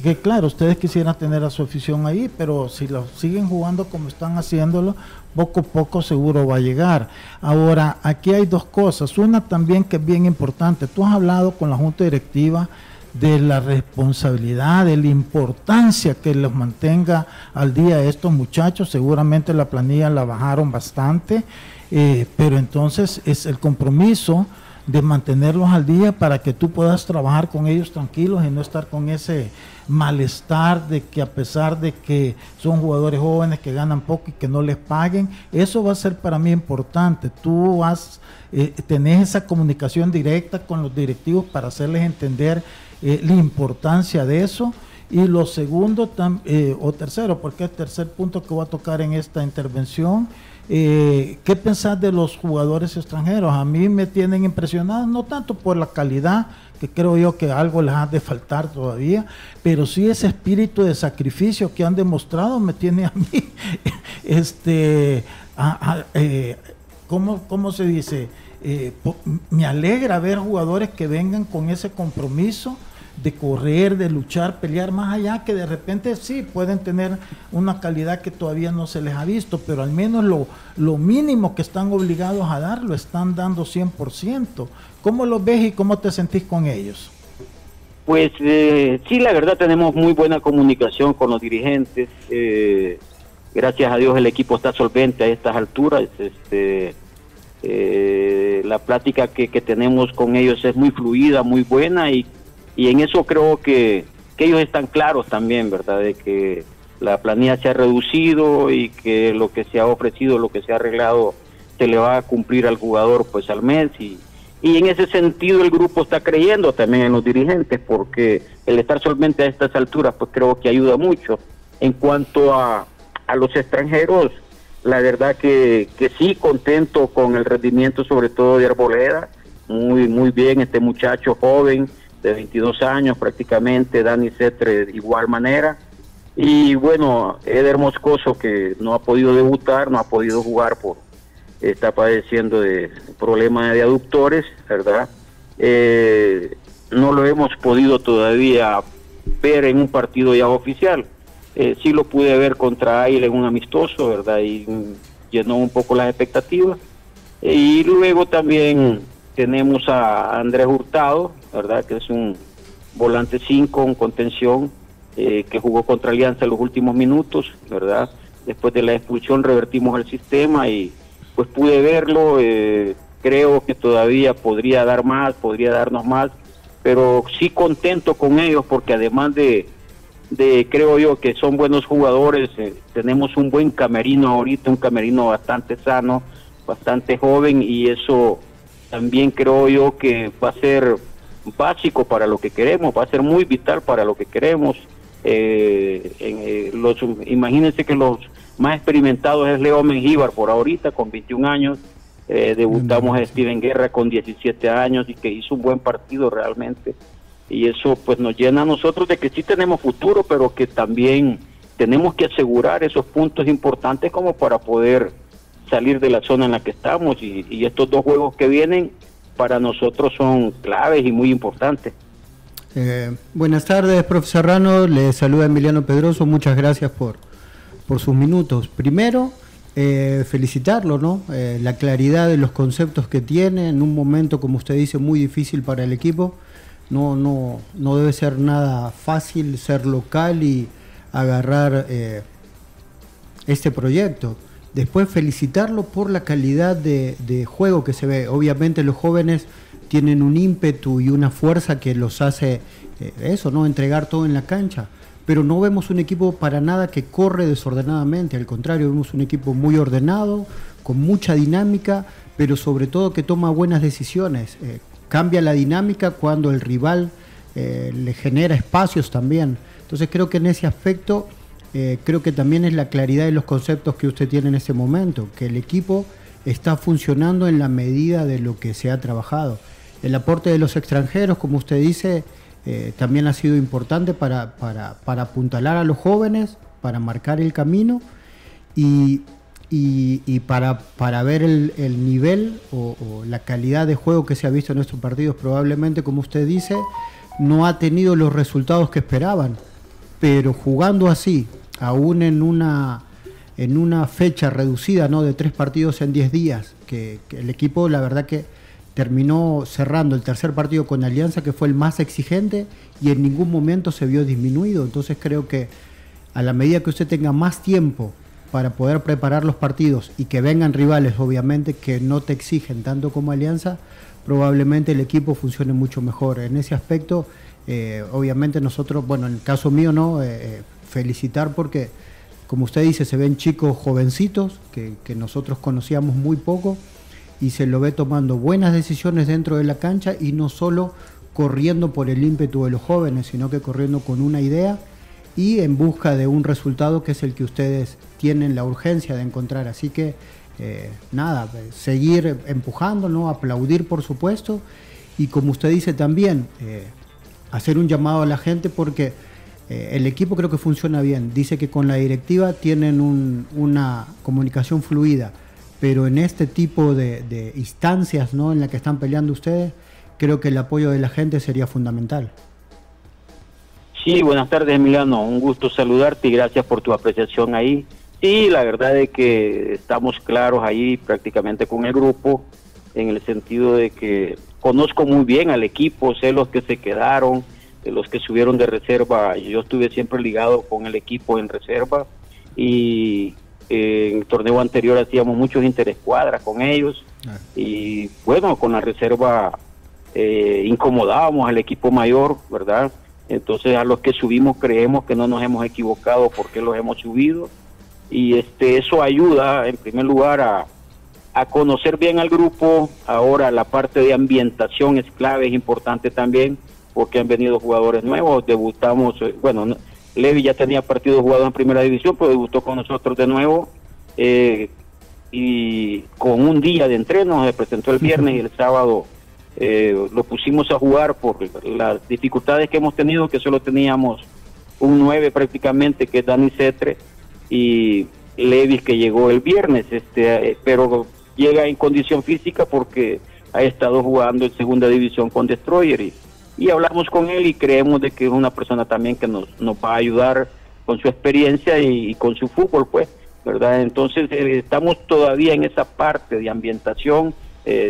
S2: que claro, ustedes quisieran tener a su afición ahí, pero si lo siguen jugando como están haciéndolo, poco a poco seguro va a llegar. Ahora, aquí hay dos cosas. Una también que es bien importante. Tú has hablado con la Junta Directiva de la responsabilidad, de la importancia que los mantenga al día estos muchachos. Seguramente la planilla la bajaron bastante, eh, pero entonces es el compromiso de mantenerlos al día para que tú puedas trabajar con ellos tranquilos y no estar con ese malestar de que a pesar de que son jugadores jóvenes que ganan poco y que no les paguen, eso va a ser para mí importante. Tú vas, eh, tenés esa comunicación directa con los directivos para hacerles entender eh, la importancia de eso. Y lo segundo, eh, o tercero, porque es el tercer punto que voy a tocar en esta intervención, eh, ¿Qué pensás de los jugadores extranjeros? A mí me tienen impresionado, no tanto por la calidad, que creo yo que algo les ha de faltar todavía, pero sí ese espíritu de sacrificio que han demostrado me tiene a mí, este, eh, ¿cómo, se dice? Eh, me alegra ver jugadores que vengan con ese compromiso de correr, de luchar, pelear más allá, que de repente sí pueden tener una calidad que todavía no se les ha visto, pero al menos lo, lo mínimo que están obligados a dar lo están dando 100%. ¿Cómo lo ves y cómo te sentís con ellos?
S7: Pues eh, sí, la verdad tenemos muy buena comunicación con los dirigentes. Eh, gracias a Dios el equipo está solvente a estas alturas. Este, eh, la plática que, que tenemos con ellos es muy fluida, muy buena y y en eso creo que, ellos están claros también, ¿verdad? De que la planilla se ha reducido y que lo que se ha ofrecido, lo que se ha arreglado, se le va a cumplir al jugador pues al mes y, y en ese sentido el grupo está creyendo también en los dirigentes porque el estar solamente a estas alturas pues creo que ayuda mucho. En cuanto a, a los extranjeros, la verdad que, que sí, contento con el rendimiento sobre todo de Arboleda, muy, muy bien este muchacho joven, de 22 años prácticamente, Dani Cetre de igual manera. Y bueno, Eder Moscoso que no ha podido debutar, no ha podido jugar por, está padeciendo de problemas de aductores, ¿verdad? Eh, no lo hemos podido todavía ver en un partido ya oficial. Eh, sí lo pude ver contra Aile en un amistoso, ¿verdad? Y llenó un poco las expectativas. Y luego también tenemos a Andrés Hurtado, ¿verdad? Que es un volante 5, un contención, eh, que jugó contra Alianza en los últimos minutos, ¿verdad? Después de la expulsión revertimos el sistema y pues pude verlo, eh, creo que todavía podría dar más, podría darnos más, pero sí contento con ellos porque además de, de creo yo que son buenos jugadores, eh, tenemos un buen camerino ahorita, un camerino bastante sano, bastante joven y eso también creo yo que va a ser básico para lo que queremos, va a ser muy vital para lo que queremos. Eh, eh, los, imagínense que los más experimentados es Leo Mengíbar por ahorita con 21 años. Eh, debutamos a Steven Guerra con 17 años y que hizo un buen partido realmente. Y eso pues nos llena a nosotros de que sí tenemos futuro, pero que también tenemos que asegurar esos puntos importantes como para poder salir de la zona en la que estamos y, estos dos juegos que vienen para nosotros son claves y muy importantes.
S3: Eh, buenas tardes, profesor Rano. Le saluda Emiliano Pedroso. Muchas gracias por, por sus minutos. Primero, eh, felicitarlo, ¿no? Eh, la claridad de los conceptos que tiene en un momento, como usted dice, muy difícil para el equipo. No, no, no debe ser nada fácil ser local y agarrar este proyecto. Después felicitarlo por la calidad de, juego que se ve. Obviamente los jóvenes tienen un ímpetu y una fuerza que los hace eh, eso, ¿no? Entregar todo en la cancha. Pero no vemos un equipo para nada que corre desordenadamente, al contrario, vemos un equipo muy ordenado, con mucha dinámica, pero sobre todo que toma buenas decisiones. Eh, cambia la dinámica cuando el rival eh, le genera espacios también. Entonces creo que en ese aspecto eh, creo que también es la claridad de los conceptos que usted tiene en ese momento, que el equipo está funcionando en la medida de lo que se ha trabajado. El aporte de los extranjeros, como usted dice, eh, también ha sido importante para, para, para, apuntalar a los jóvenes, para marcar el camino y, y, para, para, ver el, el nivel o, o, la calidad de juego que se ha visto en estos partidos. Probablemente, como usted dice, no ha tenido los resultados que esperaban, pero jugando así, aún en una, en una fecha reducida ¿no? de tres partidos en diez días, que, el equipo la verdad que terminó cerrando el tercer partido con Alianza, que fue el más exigente, y en ningún momento se vio disminuido. Entonces creo que a la medida que usted tenga más tiempo para poder preparar los partidos y que vengan rivales, obviamente, que no te exigen tanto como Alianza, probablemente el equipo funcione mucho mejor. En ese aspecto, eh, obviamente nosotros, bueno, en el caso mío, ¿no? Eh, eh, felicitar porque, como usted dice, se ven chicos jovencitos que, nosotros conocíamos muy poco y se lo ve tomando buenas decisiones dentro de la cancha y no solo corriendo por el ímpetu de los jóvenes, sino que corriendo con una idea y en busca de un resultado que es el que ustedes tienen la urgencia de encontrar. Así que eh, nada, seguir empujando, ¿no? aplaudir por supuesto y como usted dice también, eh, hacer un llamado a la gente porque eh, el equipo creo que funciona bien. Dice que con la directiva tienen una comunicación fluida, pero en este tipo de, instancias ¿no? en la que están peleando ustedes, creo que el apoyo de la gente sería fundamental.
S7: Sí, buenas tardes Emiliano, un gusto saludarte y gracias por tu apreciación ahí. Sí, la verdad es que estamos claros ahí prácticamente con el grupo, en el sentido de que conozco muy bien al equipo, sé los que se quedaron, los que subieron de reserva, yo estuve siempre ligado con el equipo en reserva y eh, en el torneo anterior hacíamos muchos interescuadras con ellos ah. y bueno, con la reserva eh, incomodábamos al equipo mayor, ¿verdad? Entonces a los que subimos creemos que no nos hemos equivocado porque los hemos subido y este eso ayuda en primer lugar a, a conocer bien al grupo. Ahora la parte de ambientación es clave, es importante también porque han venido jugadores nuevos. Debutamos, eh, bueno, Levi ya tenía partido jugado en primera división, pero debutó con nosotros de nuevo. Eh, y con un día de entreno, se presentó el viernes y el sábado eh, lo pusimos a jugar por las dificultades que hemos tenido, que solo teníamos un 9 prácticamente, que es Dani Cetre, y Levis que llegó el viernes, este, eh, pero llega en condición física porque ha estado jugando en segunda división con Destroyer y, y hablamos con él y creemos de que es una persona también que nos, nos va a ayudar con su experiencia y, con su fútbol, pues, ¿verdad? Entonces eh, estamos todavía en esa parte de ambientación,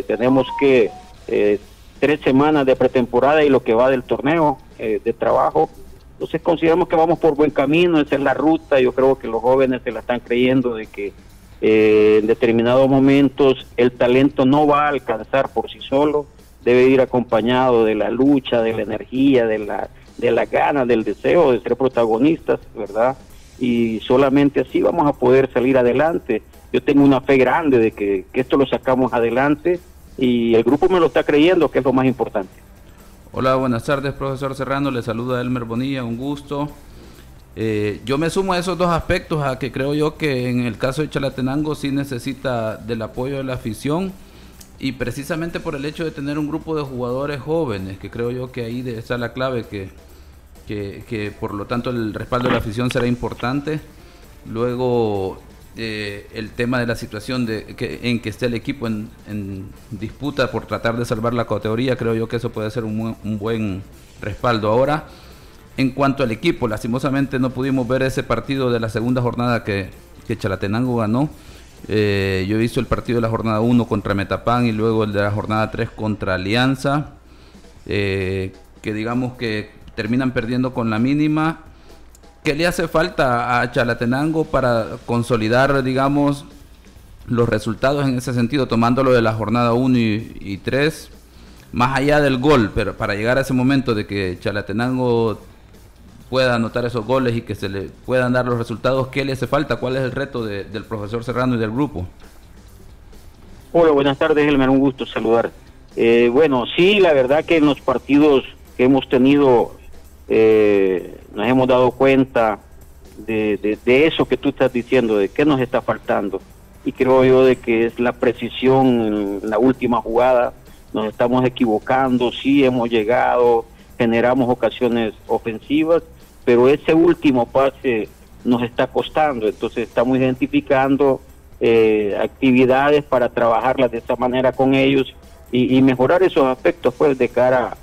S7: tenemos que eh, tres semanas de pretemporada y lo que va del torneo eh, de trabajo. Entonces consideramos que vamos por buen camino, esa es la ruta, yo creo que los jóvenes se la están creyendo de que eh, en determinados momentos el talento no va a alcanzar por sí solo, debe ir acompañado de la lucha, de la energía, de la, de la gana, del deseo de ser protagonistas, ¿verdad? Y solamente así vamos a poder salir adelante. Yo tengo una fe grande de que, que esto lo sacamos adelante y el grupo me lo está creyendo, que es lo más importante.
S4: Hola, buenas tardes, profesor Serrano. Le saluda Elmer Bonilla, un gusto. Eh, yo me sumo a esos dos aspectos, a que creo yo que en el caso de Chalatenango sí necesita del apoyo de la afición y precisamente por el hecho de tener un grupo de jugadores jóvenes, que creo yo que ahí está la clave, que, que, que por lo tanto el respaldo de la afición será importante. Luego eh, el tema de la situación de, que, en que esté el equipo en, disputa por tratar de salvar la categoría, creo yo que eso puede ser un, buen respaldo. Ahora, en cuanto al equipo, lastimosamente no pudimos ver ese partido de la segunda jornada que, que Chalatenango ganó. Eh, yo he visto el partido de la jornada 1 contra Metapán y luego el de la jornada 3 contra Alianza, eh, que digamos que terminan perdiendo con la mínima. ¿Qué le hace falta a Chalatenango para consolidar, digamos, los resultados en ese sentido, tomándolo de la jornada 1 y, 3, más allá del gol, pero para llegar a ese momento de que Chalatenango pueda anotar esos goles y que se le puedan dar los resultados, ¿qué le hace falta? ¿Cuál es el reto del profesor Serrano y del grupo?
S7: Hola, buenas tardes, Elmer, un gusto saludar. Eh, bueno, sí, la verdad que en los partidos que hemos tenido eh, nos hemos dado cuenta de, de, eso que tú estás diciendo, de qué nos está faltando. Y creo yo de que es la precisión en la última jugada. Nos estamos equivocando, sí hemos llegado, generamos ocasiones ofensivas, pero ese último pase nos está costando. Entonces estamos identificando eh, actividades para trabajarlas de esa manera con ellos y, y mejorar esos aspectos pues de cara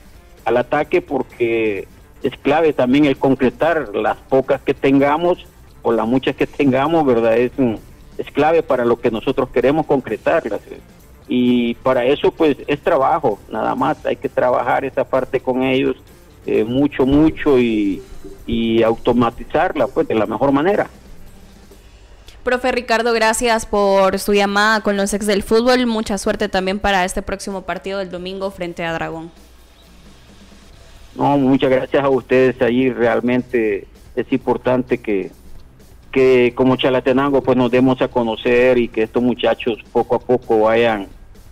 S7: al ataque porque es clave también el concretar las pocas que tengamos o las muchas que tengamos, ¿verdad? Es, es clave para lo que nosotros queremos concretarlas. Y para eso pues es trabajo, nada más, hay que trabajar esa parte con ellos eh, mucho, mucho y, y automatizarla pues de la mejor manera.
S1: Profe Ricardo, gracias por su llamada con los ex del fútbol. Mucha suerte también para este próximo partido del domingo frente a Dragón.
S7: No, muchas gracias a ustedes. Ahí realmente es importante que, que como Chalatenango pues nos demos a conocer y que estos muchachos poco a poco vayan,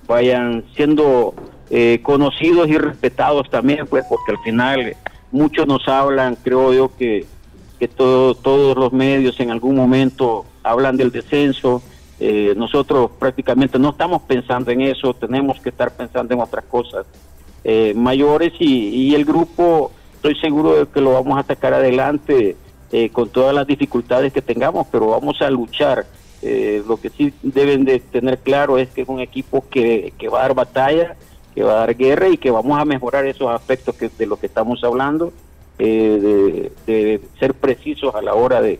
S7: vayan siendo eh, conocidos y respetados también, pues porque al final muchos nos hablan, creo yo que, que todo, todos los medios en algún momento hablan del descenso. Eh, nosotros prácticamente no estamos pensando en eso, tenemos que estar pensando en otras cosas eh, mayores y, el grupo, estoy seguro de que lo vamos a sacar adelante eh, con todas las dificultades que tengamos, pero vamos a luchar. lo que sí deben de tener claro es que es un equipo que, que va a dar batalla, que va a dar guerra y que vamos a mejorar esos aspectos que, de los que estamos hablando, de, de ser precisos a la hora de,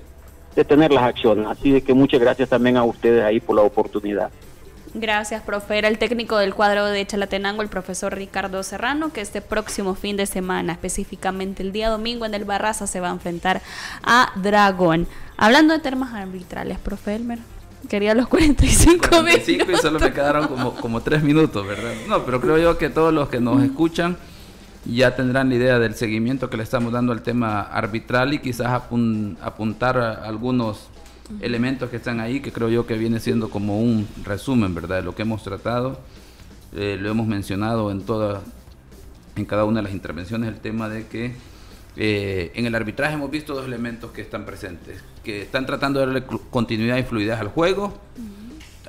S7: de tener las acciones. Así de que muchas gracias también a ustedes ahí por la oportunidad.
S1: Gracias, profe. Era el técnico del cuadro de Chalatenango, el profesor Ricardo Serrano, que este próximo fin de semana, específicamente el día domingo en el Barraza, se va a enfrentar a Dragón. Hablando de temas arbitrales, profe Elmer, quería los 45, 45 minutos.
S4: y solo me quedaron como, como 3 minutos, ¿verdad? No, pero creo yo que todos los que nos escuchan ya tendrán la idea del seguimiento que le estamos dando al tema arbitral y quizás apuntar algunos elementos que están ahí que creo yo que viene siendo como un resumen, ¿verdad? De lo que hemos tratado. Eh, lo hemos mencionado en toda, en cada una de las intervenciones, el tema de que eh, en el arbitraje hemos visto dos elementos que están presentes, que están tratando de darle continuidad y fluidez al juego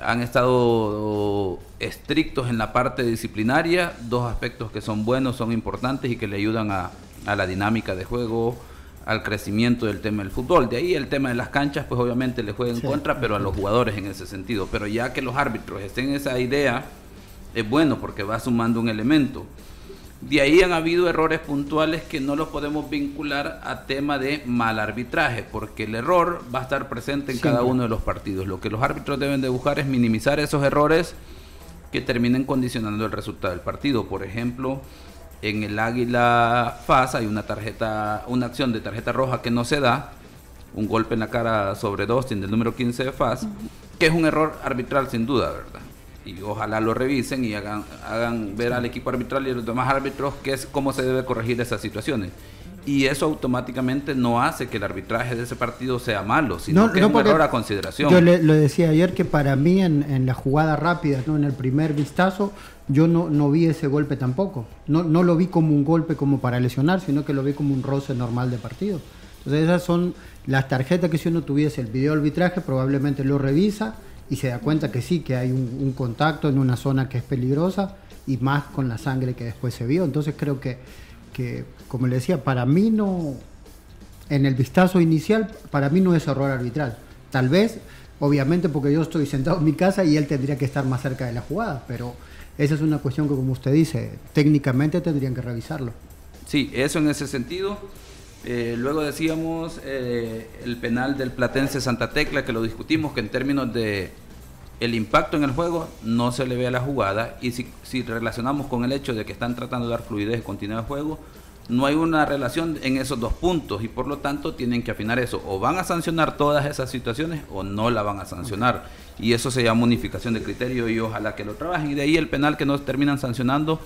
S4: han estado estrictos en la parte disciplinaria, dos aspectos que son buenos, son importantes y que le ayudan a, la dinámica de juego, al crecimiento del tema del fútbol. De ahí el tema de las canchas, pues obviamente le juega en contra, pero a los jugadores en ese sentido. Pero ya que los árbitros estén en esa idea, es bueno porque va sumando un elemento. De ahí han habido errores puntuales que no los podemos vincular a tema de mal arbitraje, porque el error va a estar presente en cada uno de los partidos. Lo que los árbitros deben de buscar es minimizar esos errores que terminen condicionando el resultado del partido. Por ejemplo, en el Águila FAS hay una tarjeta, una acción de tarjeta roja que no se da, un golpe en la cara sobre Dostin del número 15 de FAS, que es un error arbitral sin duda, ¿verdad? Y ojalá lo revisen y hagan, hagan ver al equipo arbitral y a los demás árbitros qué es, cómo se debe corregir esas situaciones. Y eso automáticamente no hace que el arbitraje de ese partido sea malo, sino que es un error a consideración.
S3: Yo le, lo decía ayer que para mí en, en la jugada rápida, ¿no? en el primer vistazo, yo no, no vi ese golpe tampoco. No, no lo vi como un golpe como para lesionar, sino que lo vi como un roce normal de partido. Entonces esas son las tarjetas que si uno tuviese el video arbitraje probablemente lo revisa y se da cuenta que sí, que hay un, contacto en una zona que es peligrosa y más con la sangre que después se vio. Entonces creo que, que, como le decía, para mí no, en el vistazo inicial, para mí no es error arbitral. Tal vez, obviamente, porque yo estoy sentado en mi casa y él tendría que estar más cerca de la jugada, pero esa es una cuestión que, como usted dice, técnicamente tendrían que revisarlo.
S4: Sí, eso en ese sentido. Eh, luego decíamos eh, el penal del Platense Santa Tecla, que lo discutimos, que en términos de el impacto en el juego no se le ve a la jugada y si, si relacionamos con el hecho de que están tratando de dar fluidez y continuidad de juego, no hay una relación en esos dos puntos y por lo tanto tienen que afinar eso. O van a sancionar todas esas situaciones o no la van a sancionar. Y eso se llama unificación de criterio y ojalá que lo trabajen. Y de ahí el penal que no terminan sancionando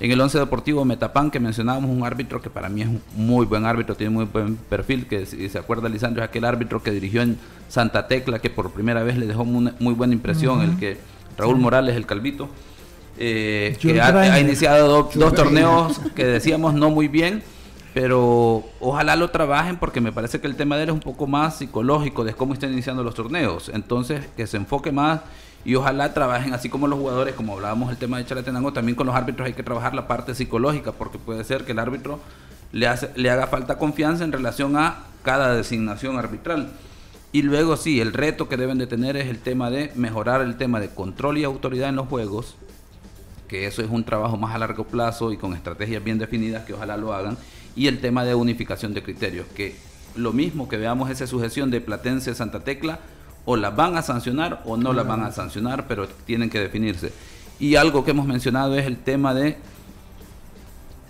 S4: en el 11 Deportivo Metapan, que mencionábamos un árbitro que para mí es un muy buen árbitro, tiene muy buen perfil, que si se acuerda Lisandro, es aquel árbitro que dirigió en Santa Tecla, que por primera vez le dejó muy, buena impresión, el que Raúl Morales, el Calvito, eh, que ha, iniciado dos torneos que decíamos no muy bien, pero ojalá lo trabajen porque me parece que el tema de él es un poco más psicológico de cómo están iniciando los torneos, entonces que se enfoque más y ojalá trabajen así como los jugadores, como hablábamos el tema de Chalatenango, también con los árbitros hay que trabajar la parte psicológica, porque puede ser que el árbitro le, le haga falta confianza en relación a cada designación arbitral. Y luego sí, el reto que deben de tener es el tema de mejorar el tema de control y autoridad en los juegos, que eso es un trabajo más a largo plazo y con estrategias bien definidas que ojalá lo hagan, y el tema de unificación de criterios, que lo mismo que veamos esa sujeción de Platense Santa Tecla, o las van a sancionar o no las van a sancionar, pero tienen que definirse. Y algo que hemos mencionado es el tema de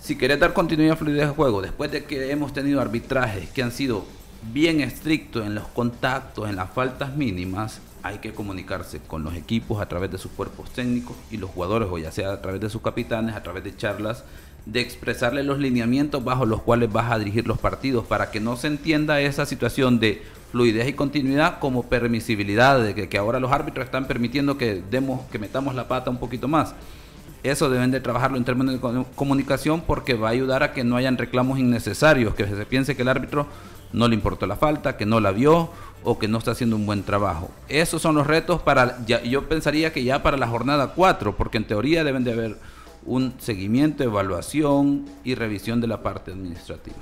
S4: si querés dar continuidad a fluidez de juego, después de que hemos tenido arbitrajes que han sido bien estricto en los contactos, en las faltas mínimas, hay que comunicarse con los equipos a través de sus cuerpos técnicos y los jugadores, o ya sea a través de sus capitanes, a través de charlas, de expresarle los lineamientos bajo los cuales vas a dirigir los partidos, para que no se entienda esa situación de fluidez y continuidad como permisibilidad, de que, que ahora los árbitros están permitiendo que demos, que metamos la pata un poquito más. Eso deben de trabajarlo en términos de comunicación porque va a ayudar a que no hayan reclamos innecesarios, que se piense que el árbitro no le importó la falta, que no la vio o que no está haciendo un buen trabajo. Esos son los retos para, ya, yo pensaría que ya para la jornada 4, porque en teoría deben de haber un seguimiento, evaluación y revisión de la parte administrativa.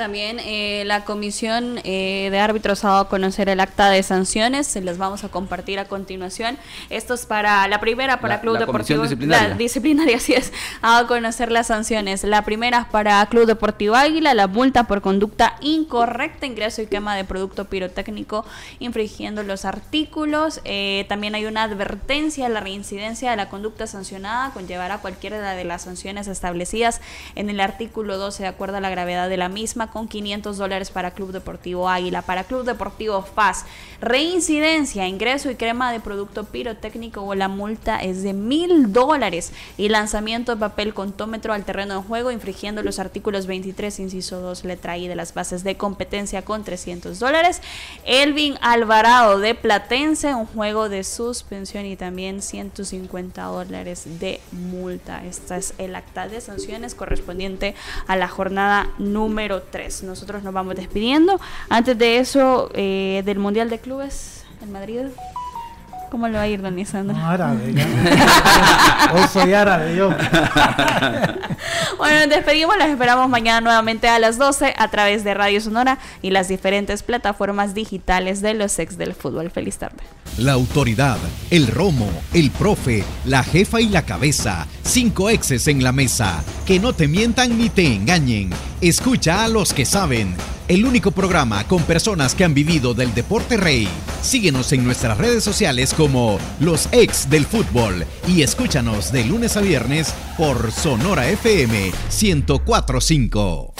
S1: También eh, la comisión eh, de árbitros ha dado a conocer el acta de sanciones, se las vamos a compartir a continuación. Esto es para la primera para Club Deportivo
S4: disciplinaria.
S1: La disciplinaria, así es, ha dado a conocer las sanciones. La primera para Club Deportivo Águila, la multa por conducta incorrecta, ingreso y quema de producto pirotécnico infringiendo los artículos. Eh, también hay una advertencia, la reincidencia de la conducta sancionada conllevará cualquiera de las sanciones establecidas en el artículo 12 de acuerdo a la gravedad de la misma con 500 dólares para Club Deportivo Águila, para Club Deportivo FAS. Reincidencia, ingreso y crema de producto pirotécnico o la multa es de mil dólares y lanzamiento de papel contómetro al terreno de juego infringiendo los artículos 23, inciso 2, letra I de las bases de competencia con 300 dólares. Elvin Alvarado de Platense, un juego de suspensión y también 150 dólares de multa. Esta es el acta de sanciones correspondiente a la jornada número 3. Nosotros nos vamos despidiendo. Antes de eso, eh, del Mundial de Clubes en Madrid. ¿Cómo lo va a ir, don Isandro?
S2: No, árabe, Hoy soy árabe, yo.
S1: bueno, nos despedimos. Las esperamos mañana nuevamente a las 12 a través de Radio Sonora y las diferentes plataformas digitales de los ex del fútbol. Feliz tarde.
S5: La autoridad, el romo, el profe, la jefa y la cabeza. Cinco exes en la mesa. Que no te mientan ni te engañen. Escucha a los que saben el único programa con personas que han vivido del deporte rey. Síguenos en nuestras redes sociales como Los Ex del Fútbol y escúchanos de lunes a viernes por Sonora FM 1045.